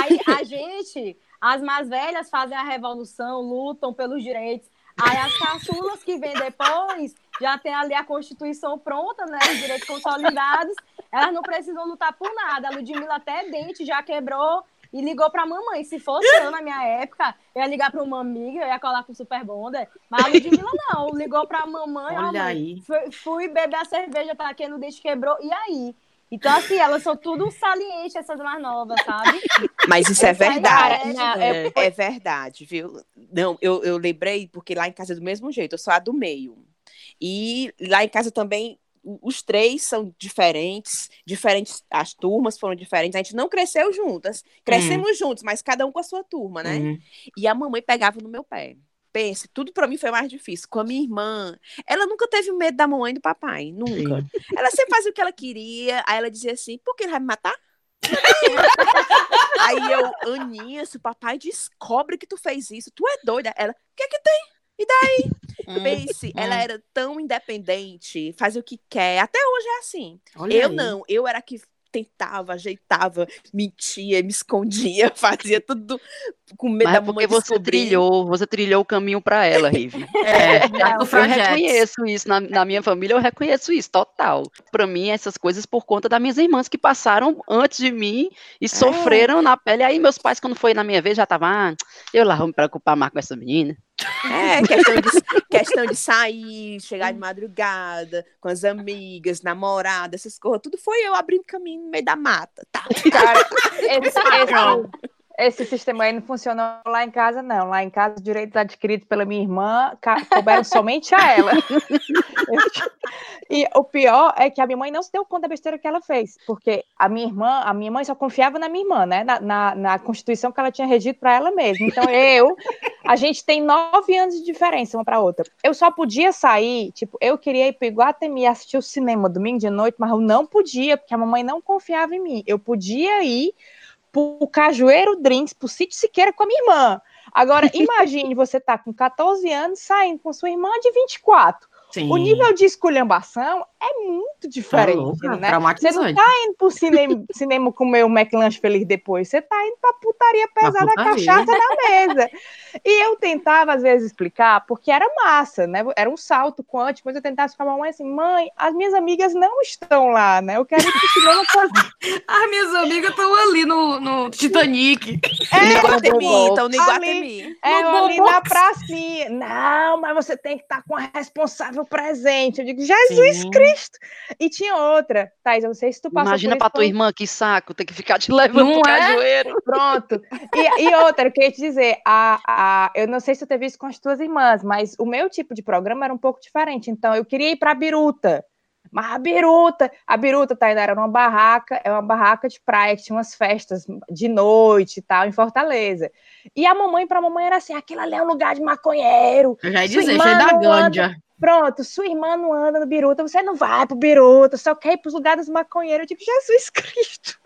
Aí a gente, as mais velhas, fazem a revolução, lutam pelos direitos. Aí as caçulas que vêm depois já tem ali a Constituição pronta, né? Os direitos consolidados. Elas não precisam lutar por nada. A Ludmilla até dente já quebrou e ligou pra mamãe. Se fosse eu na minha época, eu ia ligar pra uma amiga, eu ia colar com o Super Bonder. Mas a Ludmilla não, ligou pra mamãe. Olha mãe, aí. Fui, fui, beber a cerveja, tá aqui no dente quebrou. E aí? Então, assim, elas são tudo salientes, essas mais novas, sabe? Mas isso é verdade. É, é, verdade, viu? Não, eu, eu lembrei, porque lá em casa é do mesmo jeito, eu sou a do meio. E lá em casa também os três são diferentes, diferentes, as turmas foram diferentes, a gente não cresceu juntas, crescemos uhum. juntos, mas cada um com a sua turma, né? Uhum. E a mamãe pegava no meu pé. Pense, tudo para mim foi mais difícil. Com a minha irmã, ela nunca teve medo da mamãe e do papai, nunca. Sim. Ela sempre fazia o que ela queria, aí ela dizia assim: por que ele vai me matar? aí eu, Aninha, se o papai descobre que tu fez isso, tu é doida. Ela, o que é que tem? E daí? Hum, Pense, hum. ela era tão independente, fazia o que quer. Até hoje é assim. Olha eu aí. não, eu era que tentava, ajeitava, mentia, me escondia, fazia tudo com medo Mas da é porque você descobrir. trilhou, você trilhou o caminho para ela, Rive. É, é, eu reconheço isso na, na, minha família, eu reconheço isso total. Para mim, essas coisas por conta das minhas irmãs que passaram antes de mim e é. sofreram na pele. Aí meus pais, quando foi na minha vez, já estavam, ah, eu lá vou me preocupar mais com essa menina. É, questão de, questão de sair, chegar de madrugada, com as amigas, namorada, essas coisas, tudo foi eu abrindo caminho no meio da mata. Tá, cara, esse, esse, esse sistema aí não funciona lá em casa, não. Lá em casa, os direitos adquiridos pela minha irmã couberam somente a ela. e o pior é que a minha mãe não se deu conta da besteira que ela fez, porque a minha irmã, a minha mãe só confiava na minha irmã, né? Na, na, na Constituição que ela tinha redigido para ela mesma. Então, eu, a gente tem nove anos de diferença uma para outra. Eu só podia sair, tipo, eu queria ir para Iguatemi assistir o cinema domingo de noite, mas eu não podia, porque a mamãe não confiava em mim. Eu podia ir pro Cajueiro Drinks, pro Sítio Siqueira com a minha irmã. Agora, imagine você tá com 14 anos saindo com sua irmã de 24. Sim. O nível de esculhambação é muito diferente, tá né? Você não tá indo pro cinema, cinema comer o McLanche feliz depois, você tá indo pra putaria pesada, putaria. cachaça na mesa. E eu tentava, às vezes, explicar, porque era massa, né? Era um salto quântico, mas eu tentava explicar pra mãe assim, mãe, as minhas amigas não estão lá, né? Eu quero ir pro cinema com... As minhas amigas estão ali no, no Titanic. É, no Iguatemi, estão no Iguatemi. É, no ali na pracinha. Não, mas você tem que estar tá com a responsável presente. Eu digo, Jesus Sim. Cristo! E tinha outra, Thais, eu não sei se tu passou Imagina pra tua irmã, que saco, ter que ficar te levando não pro é? cajueiro. Pronto. E, e outra, eu queria te dizer, a, a, eu não sei se tu teve isso com as tuas irmãs, mas o meu tipo de programa era um pouco diferente. Então, eu queria ir pra Biruta. Mas a Biruta, a Biruta, Tainá, era uma barraca, é uma barraca de praia que tinha umas festas de noite e tal, em Fortaleza. E a mamãe, pra mamãe, era assim: aquilo ali é um lugar de maconheiro. Eu já ia dizer, cheio da ganja. Pronto, sua irmã não anda no Biruta, você não vai pro Biruta, só quer ir pros lugares maconheiros. Eu digo, Jesus Cristo.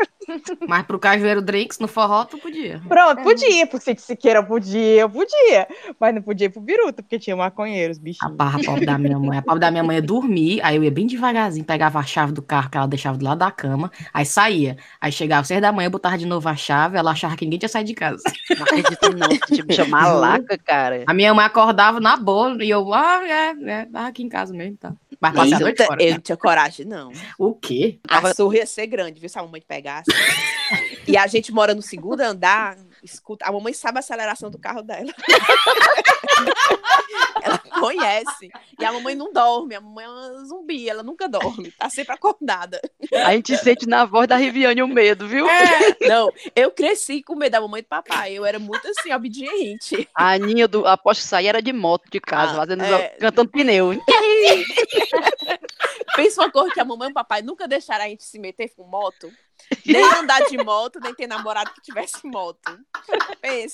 Mas pro Cajueiro Drinks, no forró, tu podia. Pronto, é. podia. Pro Sítio Siqueira eu podia, eu podia. Mas não podia ir pro Biruta, porque tinha maconheiros, bichinhos. A barra pobre da minha mãe. A pobre da minha mãe ia dormir, aí eu ia bem devagarzinho, pegava a chave do carro que ela deixava do lado da cama, aí saía. Aí chegava seis da manhã, eu botava de novo a chave, ela achava que ninguém tinha saído de casa. Não acredito não, tipo, chamar laca, cara. A minha mãe acordava na boa, e eu, ah, é, é, tava aqui em casa mesmo, tá. Mas passei a noite fora. Eu não tinha coragem, não. O quê? A surra ia ser grande, viu? Se a mamãe pegasse. E a gente mora no segundo andar, escuta. A mamãe sabe a aceleração do carro dela. ela conhece. E a mamãe não dorme. A mamãe é uma zumbi, ela nunca dorme. Tá sempre acordada. A gente sente na voz da Riviane o medo, viu? É. Não, eu cresci com medo da mamãe e do papai. Eu era muito assim, obediente. A Aninha, do, aposto que sair era de moto de casa, ah, fazendo, é... cantando pneu. Pensa uma coisa que a mamãe e o papai nunca deixaram a gente se meter com moto. Nem andar de moto, nem ter namorado que tivesse moto. Pense.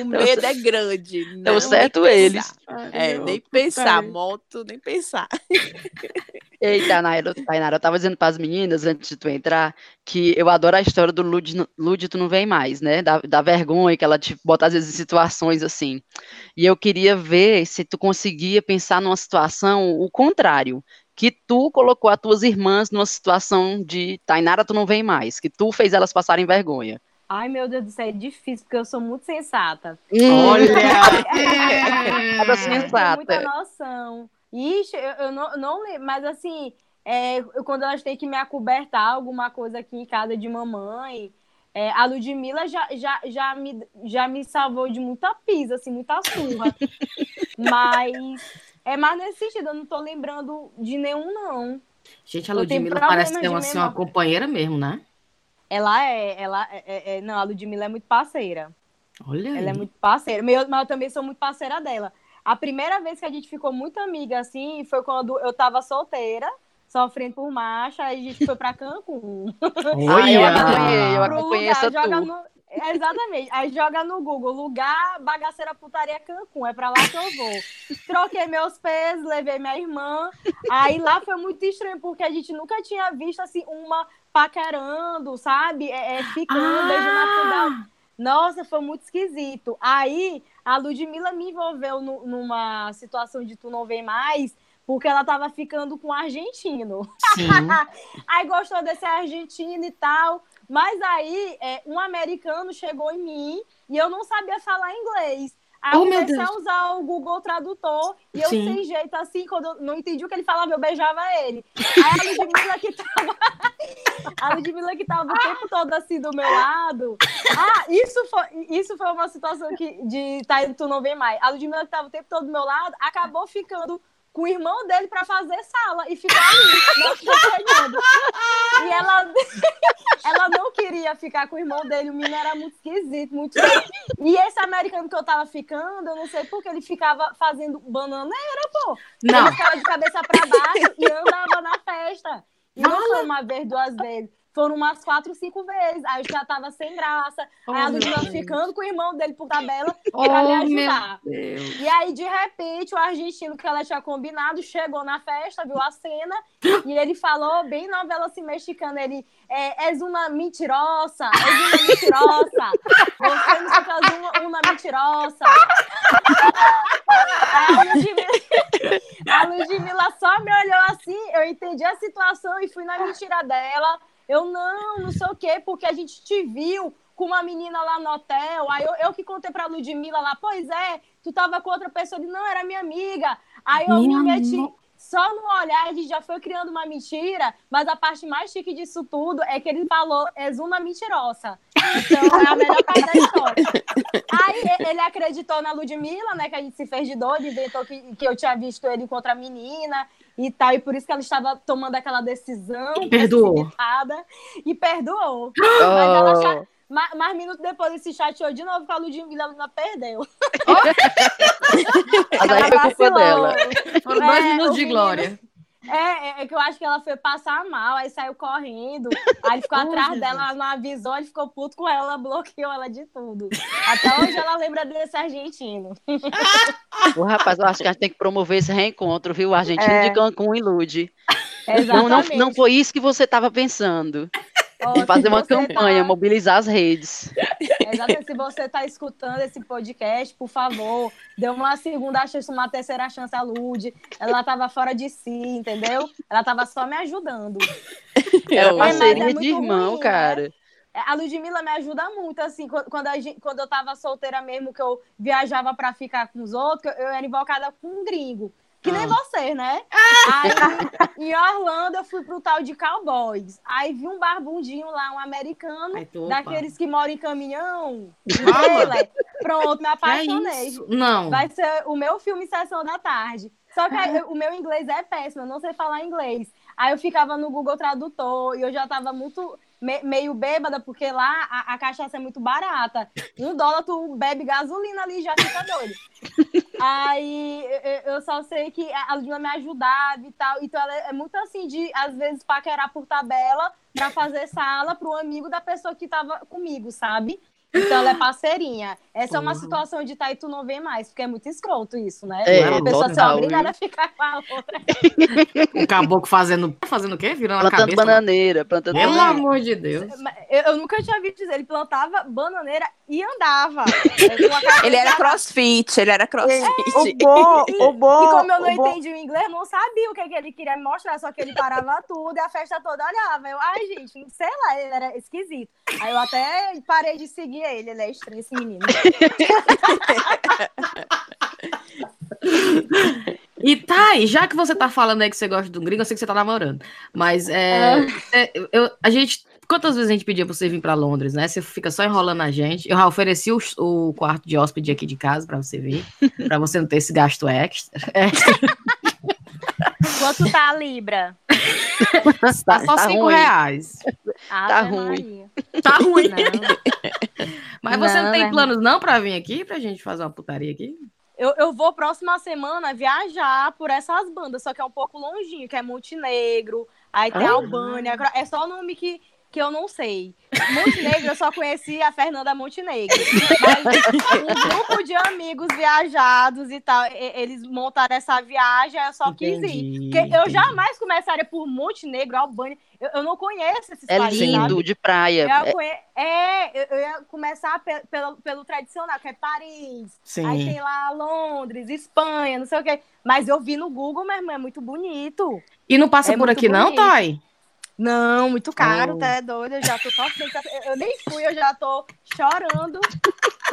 O medo é grande. Deu certo eles. é, nem pensar. Moto, nem pensar. Eita, Tainara, eu tava dizendo para as meninas, antes de tu entrar, que eu adoro a história do Lud, Lud tu não vem mais, né? Da, da vergonha que ela te bota, às vezes, em situações assim. E eu queria ver se tu conseguia pensar numa situação o contrário, que tu colocou as tuas irmãs numa situação de Tainara, tu não vem mais, que tu fez elas passarem vergonha. Ai, meu Deus do céu, é difícil, porque eu sou muito sensata. Olha! é, sensata. muita noção. Ixi, eu, eu não, não lembro, mas assim, é, quando elas têm que me acobertar alguma coisa aqui em casa de mamãe, é, a Ludmilla já, já, já, me, já me salvou de muita pisa, assim, muita surra. mas é mais nesse sentido, eu não tô lembrando de nenhum, não. Gente, a Ludmilla parece ser uma, assim, uma companheira mesmo, né? Ela é, ela é, é, é, não, a Ludmilla é muito parceira. Olha Ela é aí. é muito parceira, mas eu, mas eu também sou muito parceira dela. A primeira vez que a gente ficou muito amiga, assim, foi quando eu tava solteira, sofrendo por marcha, aí a gente foi pra Cancún. Oi, eu acompanhei, eu acompanhei essa no, Exatamente. Aí joga no Google, lugar bagaceira putaria Cancún, é pra lá que eu vou. Troquei meus pesos, levei minha irmã. Aí lá foi muito estranho, porque a gente nunca tinha visto, assim, uma paquerando, sabe? É, é ficando, ah. beijando na Nossa, foi muito esquisito. Aí a Ludmilla me envolveu no, numa situação de tu não vem mais, porque ela tava ficando com um argentino. aí gostou desse argentino e tal. Mas aí, é, um americano chegou em mim e eu não sabia falar inglês. Aí oh, eu comecei a usar o Google Tradutor e eu, Sim. sem jeito, assim, quando eu não entendi o que ele falava, eu beijava ele. Aí a Ludmilla que tava. a Ludmilla que tava o tempo todo assim do meu lado. Ah, isso foi, isso foi uma situação que de tá, tu não vem mais. A Ludmilla que tava o tempo todo do meu lado acabou ficando com o irmão dele para fazer sala e ficar ali, não E ela, ela não queria ia ficar com o irmão dele, o menino era muito esquisito, muito. E esse americano que eu tava ficando, eu não sei porque ele ficava fazendo bananeira, pô. Não. Ele ficava de cabeça pra baixo e andava na festa. E não foi uma vez, duas vezes. Foram umas quatro, cinco vezes. Aí eu já tava sem graça. Oh, aí a Ludmilla ficando com o irmão dele por tabela oh, pra me ajudar. E aí, de repente, o argentino que ela tinha combinado chegou na festa, viu a cena, e ele falou, bem novela assim, mexicana, ele é, és uma mentirosa, és uma mentirosa. Você me faz uma, uma mentirosa. A Ludmilla, a Ludmilla só me olhou assim, eu entendi a situação e fui na mentira dela. Eu não, não sei o quê, porque a gente te viu com uma menina lá no hotel. Aí eu, eu que contei pra Ludmilla lá, pois é, tu tava com outra pessoa. Ele, não, era minha amiga. Aí eu minha me meti. Só no olhar a gente já foi criando uma mentira, mas a parte mais chique disso tudo é que ele falou, és uma mentirosa. Então é a melhor parte da história. Aí ele acreditou na Ludmilla, né? Que a gente se fez de doido, inventou que, que eu tinha visto ele com outra menina e tal, e por isso que ela estava tomando aquela decisão perdoou. e perdoou. Oh. Mas ela mais, mais minutos depois ele se chateou de novo com a Ludmilla, perdeu. Mas aí foi culpa dela. Foram dois é, minutos de glória. É, é, é, que eu acho que ela foi passar mal, aí saiu correndo, aí ficou oh, atrás dela, ela não avisou, ele ficou puto com ela, bloqueou ela de tudo. Até hoje ela lembra desse argentino. o rapaz, eu acho que a gente tem que promover esse reencontro, viu? O argentino é. de Cancún ilude. Não, não, não foi isso que você estava pensando. Oh, fazer uma campanha, tá... mobilizar as redes. Exatamente. Se você está escutando esse podcast, por favor, dê uma segunda chance, uma terceira chance à Lud. Ela estava fora de si, entendeu? Ela estava só me ajudando. É uma parceria é de irmão, ruim, né? cara. Né? A Ludmilla me ajuda muito, assim, quando, gente, quando eu estava solteira mesmo, que eu viajava para ficar com os outros, eu era invocada com um gringo. Que nem ah. você, né? Ah. Aí, em Orlando, eu fui pro tal de Cowboys. Aí vi um barbundinho lá, um americano, Ai, daqueles que moram em caminhão. Trailer. Pronto, me apaixonei. É não. Vai ser o meu filme Sessão da Tarde. Só que aí, o meu inglês é péssimo, eu não sei falar inglês. Aí eu ficava no Google Tradutor e eu já tava muito me, meio bêbada, porque lá a, a, cachaça é muito barata. Um dólar tu bebe gasolina ali já fica doido. Aí eu, eu só sei que a Ludmilla me ajudava e tal. Então ela é muito assim de, às vezes, paquerar por tabela para fazer sala pro amigo da pessoa que tava comigo, sabe? Então ela é parceirinha. Essa uhum. é uma situação de tá e tu não vê mais, porque é muito escroto isso, né? É, a pessoa ser obrigada a ficar com a outra. o caboclo fazendo. Fazendo o quê? Virando plantando a cabeça. bananeira, plantando Pelo bananeira. amor de Deus. Eu, eu, nunca tinha visto dizer. Ele plantava bananeira e andava. ele era crossfit, ele era crossfit. É, o bom, o bom. E como eu não entendi o inglês, não sabia o que, que ele queria me mostrar, só que ele parava tudo e a festa toda olhava. Eu, ai, gente, sei lá, ele era esquisito. Aí eu até parei de seguir ele, ele é estranho esse menino. E tá aí, já que você tá falando aí que você gosta do gringo, eu sei que você tá namorando. Mas é, é, eu, a gente. Quantas vezes a gente pedia pra você vir pra Londres, né? Você fica só enrolando a gente. Eu já ofereci o, o quarto de hóspede aqui de casa pra você vir, pra você não ter esse gasto extra. Quanto tá a Libra? Tá, só tá cinco ruim. reais. tá ruim. Tá ruim. Mas você não, não tem é planos não para vir aqui, pra gente fazer uma putaria aqui? Eu, eu vou próxima semana viajar por essas bandas, só que é um pouco longinho, que é Montenegro, aí tem ah. Albânia. É só o nome que, que eu não sei. Montenegro, eu só conheci a Fernanda Montenegro. Mas um grupo de amigos viajados e tal, eles montaram essa viagem, eu só entendi, quis ir. Porque eu jamais começaria por Montenegro, Albânia. Eu, eu não conheço esses é países. É lindo, sabe? de praia. Eu é, conhe... é, eu ia começar pe pelo, pelo tradicional, que é Paris. Sim. Aí tem lá Londres, Espanha, não sei o quê. Mas eu vi no Google, meu irmão, é muito bonito. E não passa é por aqui, bonito. não, Thay? Não, muito caro, oh. tá é doido. Eu já tô torcendo. Eu nem fui, eu já tô chorando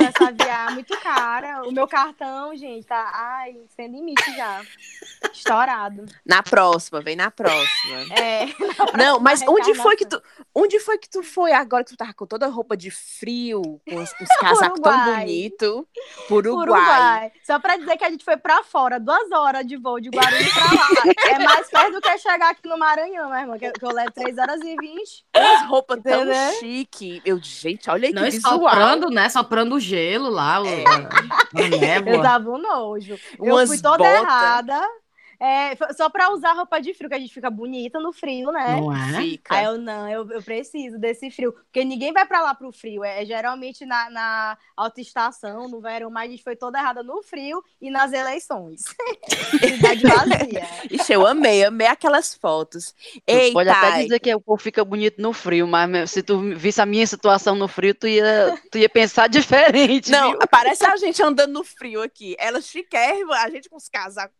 essa viagem muito cara. O meu cartão, gente, tá ai, sem limite já. Estourado. Na próxima, vem na próxima. É. Na Não, mas onde foi que tu. Onde foi que tu foi agora que tu tava com toda a roupa de frio, com os, os casacos tão bonitos? Por Uruguai. Uruguai. Só pra dizer que a gente foi pra fora, duas horas de voo de Guarulhos pra lá. é mais perto do que chegar aqui no Maranhão, né, irmã? Que eu levo 3 horas e 20. Aquelas roupas tão chique. Eu, gente, olha aí Não, que visual. Soprando, né? Soprando gelo lá. É. O, eu tava um nojo. Umas eu fui toda bota. errada. É, só pra usar roupa de frio, que a gente fica bonita no frio, né? Não é? Fica. Aí eu não, eu, eu preciso desse frio. Porque ninguém vai pra lá pro frio. É, geralmente na, na alta estação, no verão, mas a gente foi toda errada no frio e nas eleições. Cidade vazia. Ixi, eu amei, amei aquelas fotos. Eita. Pode até dizer que o povo fica bonito no frio, mas se tu visse a minha situação no frio, tu ia, tu ia pensar diferente. Não, viu? parece a gente andando no frio aqui. Elas chiquérrimas, a gente com os casacos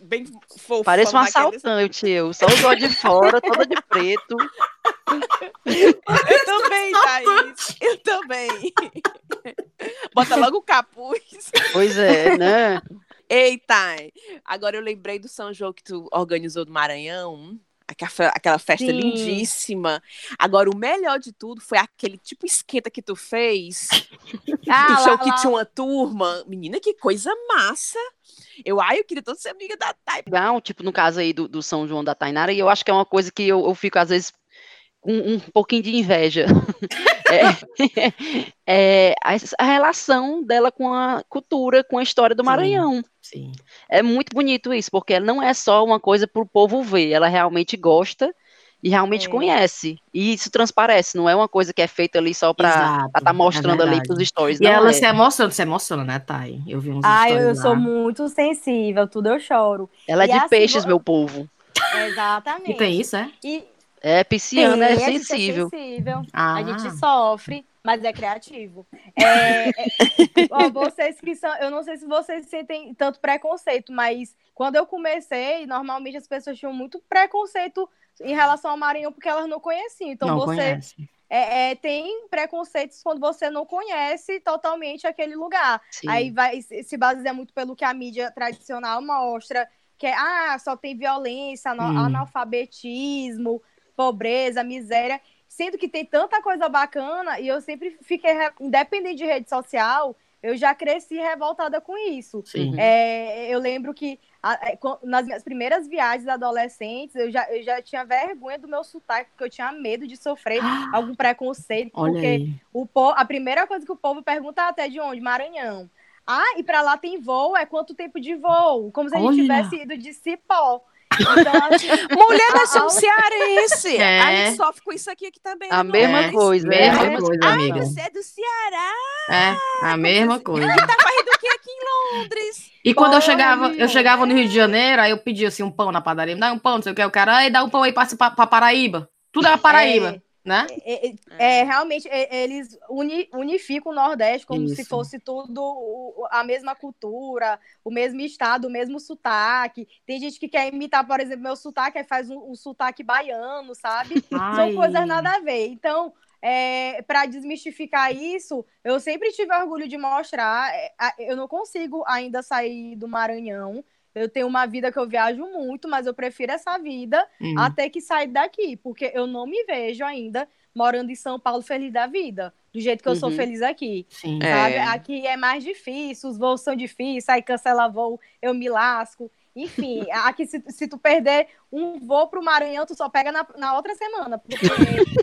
bem fofo. Parece um assaltante, eu. Só os olhos de fora, toda de preto. Eu também, Thaís. Eu também. Bota logo o capuz. Pois é, né? Eita! Agora eu lembrei do São João que tu organizou do Maranhão. Aquela festa Sim. lindíssima. Agora, o melhor de tudo foi aquele tipo esquenta que tu fez. Ah, do show lá, que lá. tinha uma turma. Menina, que coisa massa! Eu, ai, eu queria tanto ser amiga da Thay. Não, tipo, no caso aí do, do São João da Tainara, e eu acho que é uma coisa que eu, eu fico, às vezes, um, um pouquinho de inveja. é, é, a, a, relação dela com a cultura, com a história do Maranhão. Sim, sim. É muito bonito isso, porque não é só uma coisa para o povo ver, ela realmente gosta e realmente é. conhece. E isso transparece, não é uma coisa que é feita ali só para estar tá é mostrando é ali pros stories. E ela é. se emociona, se emociona, né, Thay? Eu vi uns Ah, eu lá. sou muito sensível, tudo eu choro. Ela é de assim, peixes, meu povo. Exatamente. E tem isso, é? E... É, pisciana é sensível. É sensível. Ah. A gente sofre, mas é criativo. É, é, ó, vocês que são, eu não sei se vocês sentem tanto preconceito, mas quando eu comecei, normalmente as pessoas tinham muito preconceito em relação ao Maranhão porque elas não conheciam. Então não você é, é, tem preconceitos quando você não conhece totalmente aquele lugar. Sim. Aí vai se baseia muito pelo que a mídia tradicional mostra, que é ah, só tem violência, hum. analfabetismo, pobreza, miséria. Sendo que tem tanta coisa bacana, e eu sempre fiquei, independente de rede social, eu já cresci revoltada com isso. É, eu lembro que é, nas minhas primeiras viagens adolescentes, eu já, eu já tinha vergonha do meu sotaque, porque eu tinha medo de sofrer algum preconceito, porque o povo, a primeira coisa que o povo pergunta é até de onde? Maranhão. Ah, e para lá tem voo? É quanto tempo de voo? Como se a gente Olha. tivesse ido de Cipó. Mulher, nós somos cearense. É. A gente sofre com isso aqui, aqui também. A mesma é. coisa. Mesma é. coisa, amiga. Ah, você é do Ceará. É, a mesma coisa. Tá mais do que aqui em Londres. E quando eu chegava, eu chegava no Rio de Janeiro, aí eu pedia assim um pão na padaria, me dá um pão, não sei o que, o cara, aí dá um pão aí pra, pra, pra Paraíba. Tudo é Paraíba. É né? É, é, é, realmente eles uni, unificam o Nordeste como Isso. se fosse tudo a mesma cultura, o mesmo estado, o mesmo sotaque. Tem gente que quer imitar, por exemplo, meu sotaque, aí faz um, um sotaque baiano, sabe? Ai. São coisas nada a ver. Então, é, para desmistificar isso, eu sempre tive orgulho de mostrar. É, eu não consigo ainda sair do Maranhão. Eu tenho uma vida que eu viajo muito, mas eu prefiro essa vida uhum. até que sair daqui, porque eu não me vejo ainda morando em São Paulo feliz da vida, do jeito que eu uhum. sou feliz aqui. Sim. Sabe? É. Aqui é mais difícil, os voos são difíceis, aí cancela voo, eu me lasco. Enfim, aqui se, se tu perder um voo pro Maranhão, tu só pega na, na outra semana, porque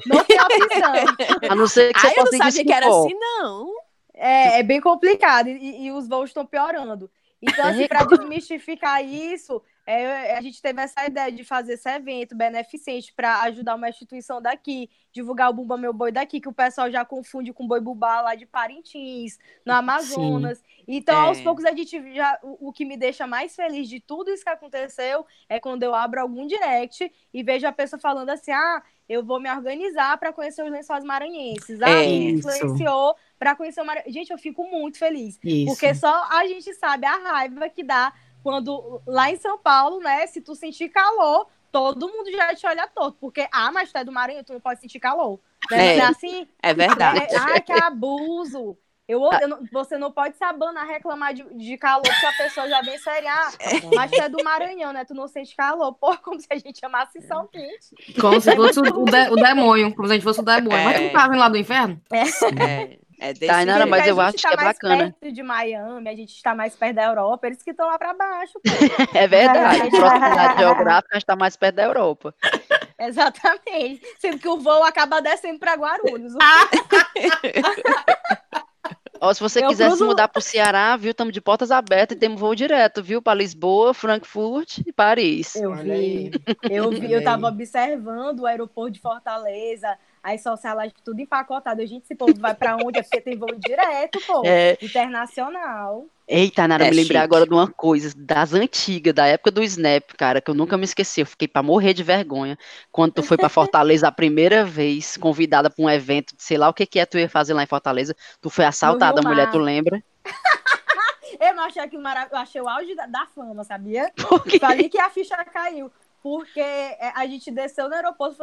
não tem opção. A não ser que você ah, eu não sabia que era assim, não. É, é bem complicado e, e os voos estão piorando. Então, assim, para desmistificar isso, é, a gente teve essa ideia de fazer esse evento beneficente para ajudar uma instituição daqui, divulgar o Bumba Meu Boi daqui, que o pessoal já confunde com Boi Bubá lá de Parintins, no Amazonas. Sim. Então, é. aos poucos, a gente já. O, o, que me deixa mais feliz de tudo isso que aconteceu é quando eu abro algum direct e vejo a pessoa falando assim: ah, eu vou me organizar para conhecer os lençóis maranhenses. Ah, é me influenciou para conhecer o Maranhão. Gente, eu fico muito feliz. Isso. Porque só a gente sabe a raiva que dá quando lá em São Paulo, né, se tu sentir calor, todo mundo já te olha todo. Porque, ah, mas tu é do Maranhão, tu não pode sentir calor. Né? É, é assim? É verdade. É, ah, que abuso. Eu, eu não, você não pode se abanar reclamar de, de calor, porque a pessoa já vem séria. Ah, mas tu é do Maranhão, né? Tu não sente calor. Pô, como se a gente chamasse São Quente. Como se fosse o, de, o demônio. Como se a gente fosse o demônio. É. Mas tu não tava lá do inferno? É. é. É desse tá, não, mas eu acho tá que é bacana. perto de Miami, a gente está mais perto da Europa, eles que estão lá para baixo. é verdade, proximidade geográfica, a gente está mais perto da Europa. Exatamente. Sendo que o voo acaba descendo para Guarulhos. Ó, se você eu quiser cruzo... se mudar para o Ceará, viu? Estamos de portas abertas e temos voo direto, viu? Para Lisboa, Frankfurt e Paris. Eu vi. Eu vi, eu estava observando o aeroporto de Fortaleza, as socialites tudo empacotado. A gente, esse povo vai para onde? É porque tem voo direto, pô. É... Internacional. Eita, Nara, é me lembrei agora de uma coisa, das antigas, da época do Snap, cara, que eu nunca me esqueci. Eu fiquei para morrer de vergonha. Quando tu foi para Fortaleza a primeira vez, convidada para um evento, sei lá o que que é tu ia fazer lá em Fortaleza, tu foi assaltada, mulher, tu lembra? eu achei que eu achei o auge da, da fama, sabia? Falei que a ficha caiu porque é, a gente desceu no aeroporto,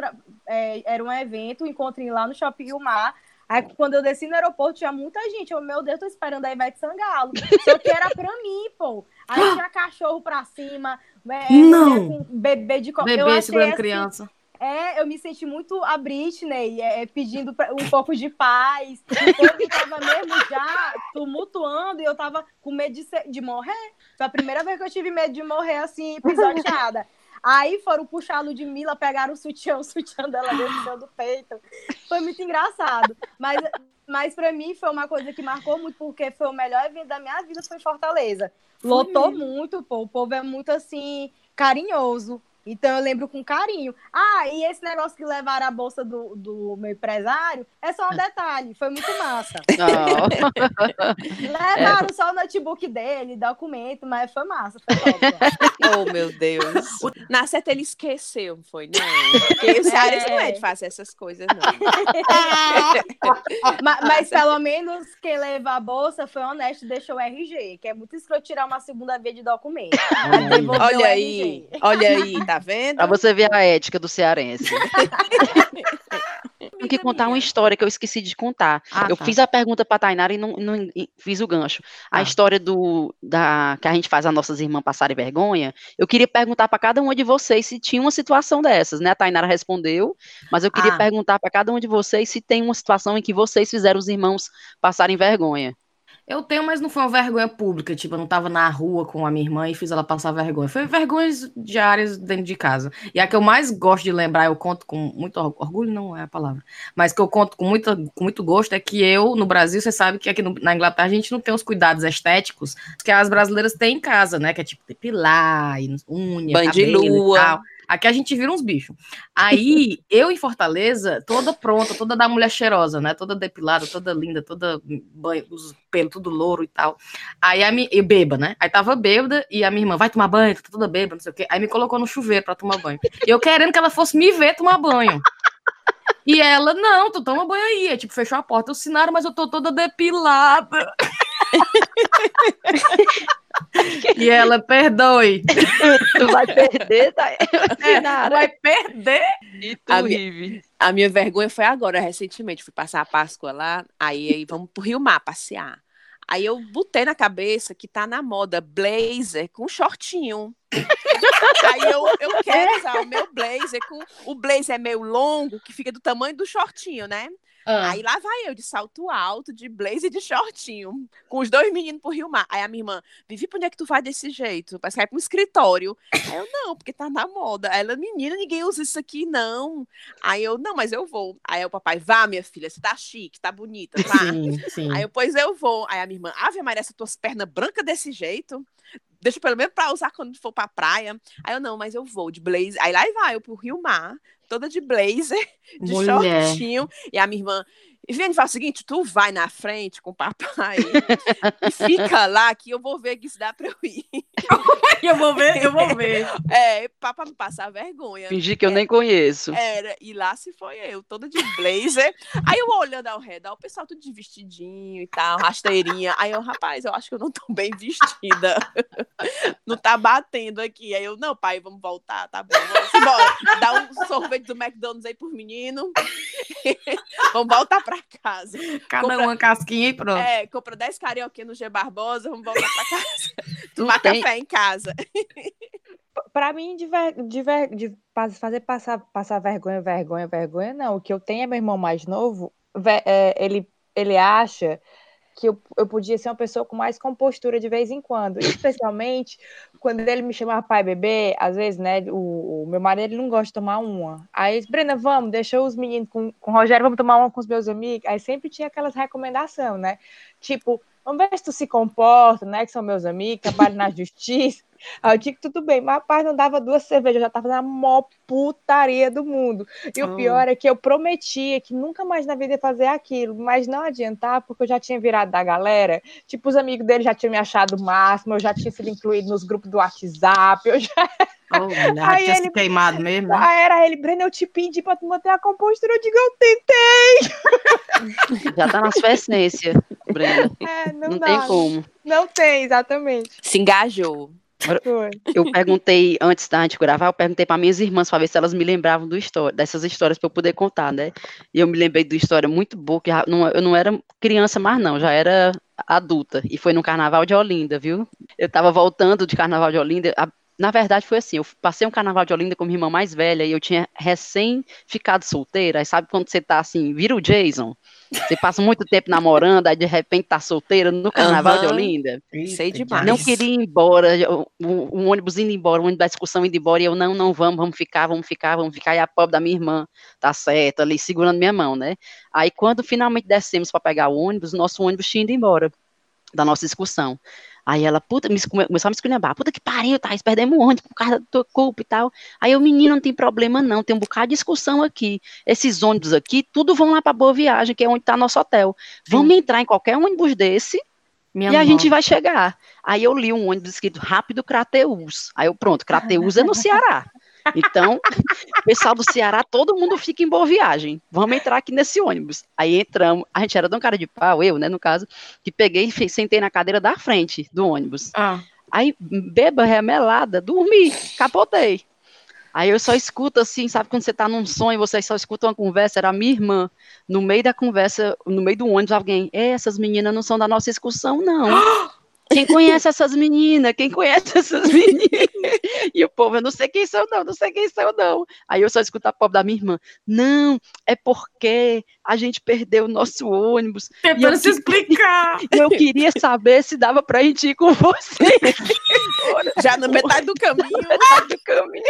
é, era um evento, encontrei lá no Shopping Mar, Aí quando eu desci no aeroporto, tinha muita gente. Eu, meu Deus, tô esperando a Ivete Sangalo. Só que era pra mim, pô. Aí tinha cachorro pra cima, é, Não. bebê de Bebê segurando assim, criança. É, eu me senti muito a Britney, é, pedindo um pouco de paz. Eu tava mesmo já tumultuando e eu tava com medo de, ser, de morrer. Foi a primeira vez que eu tive medo de morrer assim, pisoteada. Aí foram puxar a Ludmilla, pegaram o sutiã, o sutiã dela dentro do peito. Foi muito engraçado. Mas, mas para mim foi uma coisa que marcou muito, porque foi o melhor evento da minha vida, foi Fortaleza. Lotou muito, pô. O povo é muito assim, carinhoso. Então eu lembro com carinho. Ah, e esse negócio que levaram a bolsa do, do meu empresário é só um detalhe, foi muito massa. Levaram é. só o notebook dele, documento, mas foi massa, foi top. oh, meu Deus. Na certa ele esqueceu, foi, não. Porque o é. não é de fazer essas coisas, não. mas, mas, pelo menos quem levou a bolsa foi honesto e deixou o RG, que é muito escroto tirar uma segunda via de documento. Olha aí, olha aí, tá vendo? Pra você ver a ética do cearense. Tenho que contar uma história que eu esqueci de contar. Ah, eu tá. fiz a pergunta para Tainara e não, não, fiz o gancho. A ah. história do da que a gente faz as nossas irmãs passarem vergonha. Eu queria perguntar para cada uma de vocês se tinha uma situação dessas, né? A Tainara respondeu, mas eu queria ah. perguntar para cada uma de vocês se tem uma situação em que vocês fizeram os irmãos passarem vergonha. Eu tenho, mas não foi uma vergonha pública. Tipo, eu não tava na rua com a minha irmã e fiz ela passar vergonha. Foi vergonhas diárias dentro de casa. E a que eu mais gosto de lembrar, eu conto com muito orgulho, não é a palavra, mas que eu conto com, muita, com muito gosto é que eu, no Brasil, você sabe que aqui no, na Inglaterra a gente não tem os cuidados estéticos que as brasileiras têm em casa, né? Que é tipo depilar, unha, Banho cabelo de lua. e tal. Aqui a gente vira uns bichos. Aí, eu em Fortaleza, toda pronta, toda da mulher cheirosa, né? Toda depilada, toda linda, toda banho, os pelos tudo louro e tal. Aí a minha, eu beba, né? Aí tava bêbada e a minha irmã, vai tomar banho, tá toda bêbada, não sei o quê. Aí me colocou no chuveiro pra tomar banho. E eu querendo que ela fosse me ver tomar banho. E ela, não, tu toma banho aí. Aí, tipo, fechou a porta, eu sinaram, mas eu tô toda depilada. E ela, perdoe. tu vai perder, tá? É, vai perder. E tu, a, minha, a minha vergonha foi agora, recentemente. Fui passar a Páscoa lá, aí, aí vamos pro Rio Mar passear. Aí eu botei na cabeça que tá na moda blazer com shortinho. Aí eu, eu quero usar o meu blazer com. O blazer é meio longo, que fica do tamanho do shortinho, né? Ah. Aí lá vai eu, de salto alto, de blazer e de shortinho, com os dois meninos pro Rio Mar. Aí a minha irmã, Vivi, pra onde é que tu vai desse jeito? Parece que vai pra um escritório. Aí eu, não, porque tá na moda. Aí ela, menina, ninguém usa isso aqui, não. Aí eu, não, mas eu vou. Aí o papai, vá, minha filha, você tá chique, tá bonita, tá? Sim, sim. Aí eu, pois eu vou. Aí a minha irmã, Ave Maria, essas tuas pernas brancas desse jeito deixa pelo menos pra usar quando for pra praia. Aí eu, não, mas eu vou de blazer. Aí lá vai eu pro Rio Mar, toda de blazer, de Mulher. shortinho. E a minha irmã, e Viviane fala o seguinte: tu vai na frente com o papai e fica lá que eu vou ver que se dá pra eu ir. eu vou ver, eu vou ver. É, pra não passar vergonha. Fingir que eu nem conheço. Era, e lá se foi eu, toda de blazer. Aí eu olhando ao redor, o pessoal tudo de vestidinho e tal, rasteirinha. Aí eu, rapaz, eu acho que eu não tô bem vestida. não tá batendo aqui. Aí eu, não, pai, vamos voltar, tá bom, vamos embora. Dá um sorvete do McDonald's aí por menino. vamos voltar pra casa. Cada compra, uma casquinha e pronto. É, compra 10 carioquinhas no G Barbosa, vamos voltar pra casa. Tomar tem... café em casa. Pra mim, de, ver, de, ver, de fazer passar, passar vergonha, vergonha, vergonha, não. O que eu tenho é meu irmão mais novo, é, ele, ele acha que eu, eu podia ser uma pessoa com mais compostura de vez em quando. Especialmente quando ele me chamava pai bebê, às vezes, né? O, o meu marido ele não gosta de tomar uma. Aí, Brena, vamos, deixa os meninos com, com o Rogério, vamos tomar uma com os meus amigos. Aí sempre tinha aquelas recomendações, né? Tipo, vamos ver se tu se comporta, né? Que são meus amigos, trabalham na justiça. Aí eu digo, tudo bem, mas rapaz, não dava duas cervejas, eu já tava na maior putaria do mundo. E o pior é que eu prometia que nunca mais na vida ia fazer aquilo, mas não adiantar, porque eu já tinha virado da galera. Tipo, os amigos dele já tinham me achado o máximo, eu já tinha sido incluído nos grupos do WhatsApp, eu já. Oh, aí tinha ele, queimado mesmo. Né? Aí era ele, Breno, eu te pedi pra tu manter a compostura. Eu digo, eu tentei. Já tá na sua essência, Breno. É, não, não tem como. Não tem, exatamente. Se engajou. Eu perguntei, antes da gente gravar, eu perguntei para minhas irmãs para ver se elas me lembravam do história, dessas histórias para eu poder contar, né? E eu me lembrei de uma história muito boa, que eu não era criança mais não, já era adulta, e foi no Carnaval de Olinda, viu? Eu estava voltando de Carnaval de Olinda, a, na verdade, foi assim: eu passei um carnaval de Olinda com minha irmã mais velha e eu tinha recém ficado solteira. Aí sabe quando você tá assim, vira o Jason? Você passa muito tempo namorando, aí de repente tá solteira no carnaval uhum. de Olinda. Sei demais. Não queria ir embora, o, o, ônibus indo embora, o ônibus da excursão indo embora, e eu, não, não, vamos, vamos ficar, vamos ficar, vamos ficar. E a pobre da minha irmã tá certo, ali segurando minha mão, né? Aí quando finalmente descemos para pegar o ônibus, nosso ônibus tinha ido embora da nossa excursão. Aí ela, puta, me, começou a me esculhambar, puta que pariu, Thaís, perdemos um ônibus por causa da tua culpa e tal. Aí o menino não tem problema não, tem um bocado de discussão aqui. Esses ônibus aqui, tudo vão lá para Boa Viagem, que é onde está nosso hotel. Vamos Sim. entrar em qualquer ônibus desse Minha e a gente vai chegar. Aí eu li um ônibus escrito Rápido Crateus. Aí eu, pronto, Crateus é no Ceará. Então, o pessoal do Ceará, todo mundo fica em boa viagem. Vamos entrar aqui nesse ônibus. Aí entramos, a gente era de um cara de pau, eu, né, no caso, que peguei e sentei na cadeira da frente do ônibus. Ah. Aí, beba, remelada, dormi, capotei. Aí eu só escuto assim, sabe quando você tá num sonho, você só escuta uma conversa, era a minha irmã, no meio da conversa, no meio do ônibus, alguém, essas meninas não são da nossa excursão, não. Quem conhece essas meninas? Quem conhece essas meninas? E o povo, eu não sei quem são, não, não sei quem são, não. Aí eu só escuto a pobre da minha irmã. Não, é porque a gente perdeu o nosso ônibus. Tentando se explicar. Eu queria saber se dava pra gente ir com você. Já na metade do caminho. Na metade do caminho.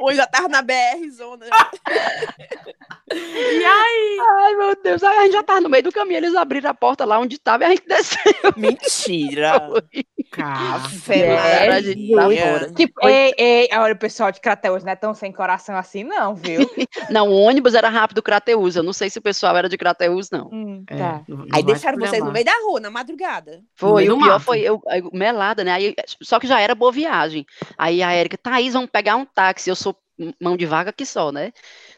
Ou já tava na BR zona. E aí? Ai, meu Deus. Aí a gente já tava no meio do caminho, eles abriram a porta lá onde tava e a gente desceu. Mentira. Café. É, a gente tá fora. Tipo, ei, ei, olha, o pessoal de Crateus não é tão sem coração assim, não, viu? não, o ônibus era rápido Crateus. Eu não sei se o pessoal era de Crateus, não. Hum, é, tá. Não, não aí deixaram vocês no meio da rua, na madrugada. Foi, o pior mato. foi eu, eu, melada, né? Aí, só que já era boa viagem. Aí a Erika, Thaís, vamos pegar um táxi. Eu sou mão de vaga que só, né?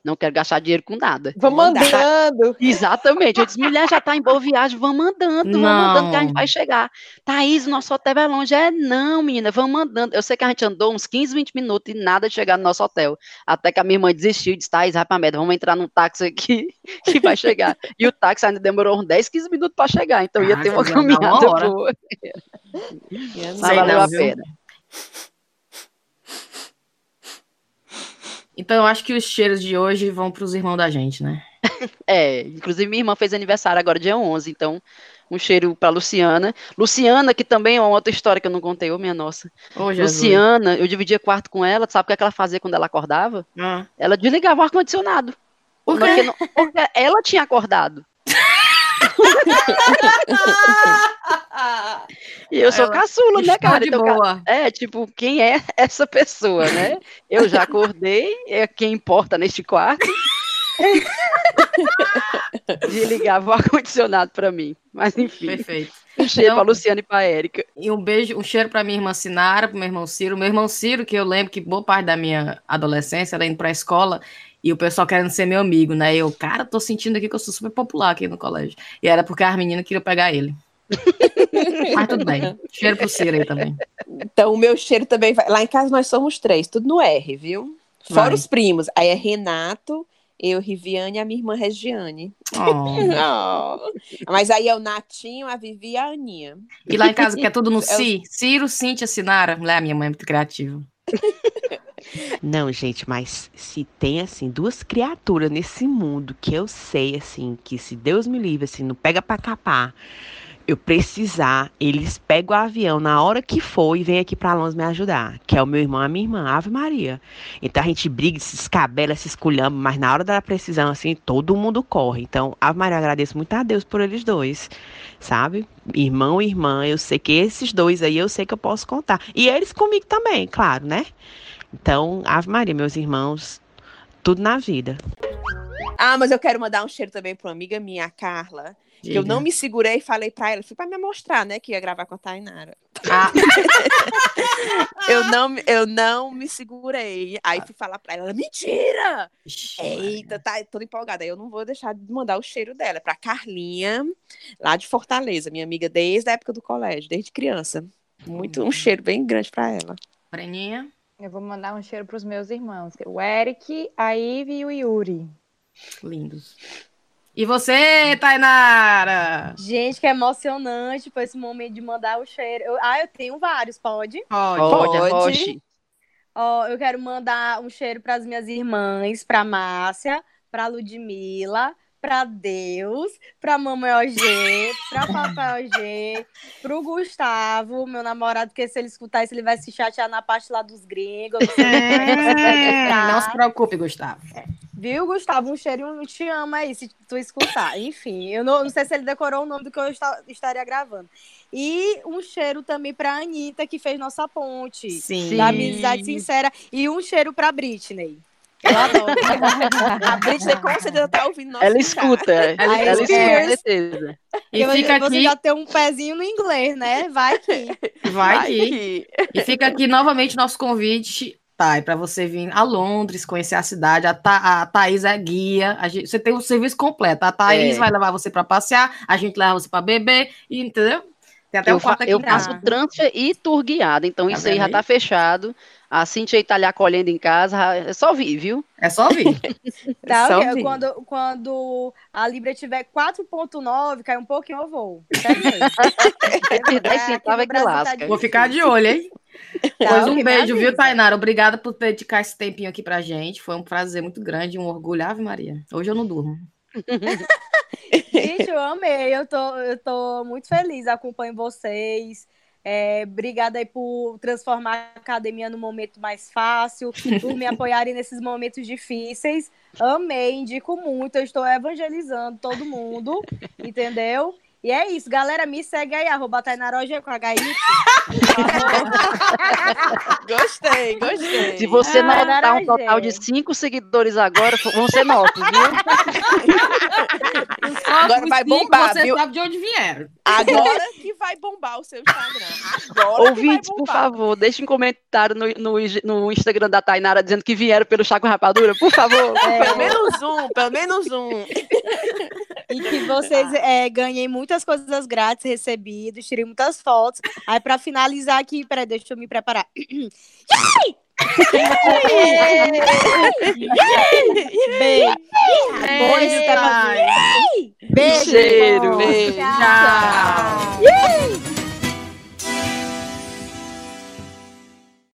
Não quero gastar dinheiro com nada. Vamos andando. Exatamente. Eu disse, mulher, já tá em boa viagem, vamos andando, vamos andando que a gente vai chegar. Thaís, nosso hotel é longe. É, não, menina, vamos andando. Eu sei que a gente andou uns 15, 20 minutos e nada de chegar no nosso hotel. Até que a minha irmã desistiu e disse, Thaís, vai pra merda, vamos entrar num táxi aqui que vai chegar. E o táxi ainda demorou uns 10, 15 minutos para chegar, então ia ter uma caminhada boa. Mas valeu a pena. Então eu acho que os cheiros de hoje vão para os irmãos da gente, né? é, inclusive minha irmã fez aniversário agora dia 11, então um cheiro para Luciana. Luciana, que também é uma outra história que eu não contei, ô minha nossa. Oh, Luciana, eu dividia quarto com ela, sabe o que ela fazia quando ela acordava? Ah. Ela desligava o ar-condicionado. Por porque, não, porque ela tinha acordado. E eu sou caçula, né, cara? Então, boa. É, tipo, quem é essa pessoa, né? Eu já acordei, é quem importa neste quarto. Desligava o ar-condicionado para mim. Mas enfim. Perfeito. Um cheiro então, para Luciana e para Érica. E um beijo, um cheiro para minha irmã Sinara, para meu irmão Ciro. Meu irmão Ciro, que eu lembro que boa parte da minha adolescência era indo para a escola e o pessoal querendo ser meu amigo, né? Eu, cara, tô sentindo aqui que eu sou super popular aqui no colégio. E era porque as meninas queriam pegar ele. Mas tudo bem. Cheiro pro Ciro aí também. Então, o meu cheiro também vai. Lá em casa nós somos três, tudo no R, viu? Fora vai. os primos. Aí é Renato, eu, Riviane e a minha irmã Regiane. Oh. oh. Mas aí é o Natinho, a Vivi e a Aninha. E lá em casa que é tudo no é Si? Ciro, Cíntia, Sinara. Mulher, minha mãe é muito criativa. Não, gente, mas se tem, assim, duas criaturas nesse mundo que eu sei, assim, que se Deus me livre, assim, não pega pra capar, eu precisar, eles pegam o avião na hora que for e vêm aqui para Londres me ajudar, que é o meu irmão e a minha irmã, Ave Maria. Então a gente briga, se escabela, se esculhamba, mas na hora da precisão, assim, todo mundo corre. Então, Ave Maria, eu agradeço muito a Deus por eles dois, sabe? Irmão e irmã, eu sei que esses dois aí, eu sei que eu posso contar. E eles comigo também, claro, né? Então, Ave Maria, meus irmãos, tudo na vida. Ah, mas eu quero mandar um cheiro também para uma amiga minha, a Carla, que eu não me segurei e falei para ela, fui para me mostrar, né, que ia gravar com a Tainara. Ah. eu, não, eu não me segurei. Aí fui falar para ela, mentira! Eita, tá toda empolgada. Aí eu não vou deixar de mandar o cheiro dela para Carlinha, lá de Fortaleza, minha amiga desde a época do colégio, desde criança. Muito um cheiro bem grande para ela. Breninha? Eu vou mandar um cheiro para os meus irmãos, o Eric, a Ive e o Yuri. Lindos. E você, Tainara? Gente, que emocionante por esse momento de mandar o cheiro. Eu, ah, eu tenho vários, pode? Pode. Pode. pode. Ó, eu quero mandar um cheiro para as minhas irmãs, para Márcia, para Ludmila, para Deus, para mamãe OG, para papai OG, pro Gustavo, meu namorado, porque se ele escutar isso, ele vai se chatear na parte lá dos gringos. Não, não se preocupe, Gustavo. Viu, Gustavo? Um cheirinho te ama aí, se tu escutar. Enfim, eu não, não sei se ele decorou o nome do que eu está, estaria gravando. E um cheiro também pra Anitta, que fez nossa ponte. Sim. Da amizade sincera. E um cheiro pra Britney. Eu adoro. a Britney com certeza tá ouvindo nosso Ela escuta. Ela, ela escuta, com certeza. E fica você aqui... já tem um pezinho no inglês, né? Vai que. Vai, Vai que. E fica aqui novamente nosso convite Tá, para você vir a Londres, conhecer a cidade. A, Tha a Thaís é guia. A gente, você tem o um serviço completo. A Thaís é. vai levar você para passear, a gente leva você para beber, entendeu? Tem até eu, um quarto aqui eu faço transfer e tour guiado, então tá isso aí já tá fechado. A Cintia tá lhe acolhendo em casa, é só vir, viu? É só vir. tá, só vir. Quando, quando a Libra tiver 4.9, cai um pouquinho, eu vou. 10 centavos é que lasca. Tá Vou ficar de olho, hein? Tá, pois um beijo, viu, Tainara? Obrigada por dedicar esse tempinho aqui pra gente. Foi um prazer muito grande, um orgulho. Ave Maria. Hoje eu não durmo. gente, eu amei. Eu tô, eu tô muito feliz. Acompanho vocês. É, obrigada aí por transformar a academia num momento mais fácil, por me apoiarem nesses momentos difíceis. Amei, indico muito. Eu estou evangelizando todo mundo, entendeu? E é isso, galera. Me segue aí, arroba Tainaroja com HY. gostei, gostei. Se você não notar um total de cinco seguidores agora, vão ser nossos, viu? agora vai bombar, você viu? sabe de onde vieram. Agora que vai bombar o seu Instagram. Agora Ouvintes, por favor, deixem um comentário no, no, no, Instagram da Tainara dizendo que vieram pelo Chaco Rapadura, por favor. É. Pelo menos um, pelo menos um. E que vocês é, ganhem muitas coisas grátis recebidas, tirei muitas fotos. Aí, para finalizar aqui, peraí, deixa eu me preparar. Beijo. Beijo. Beijo. Beijo. Tchau.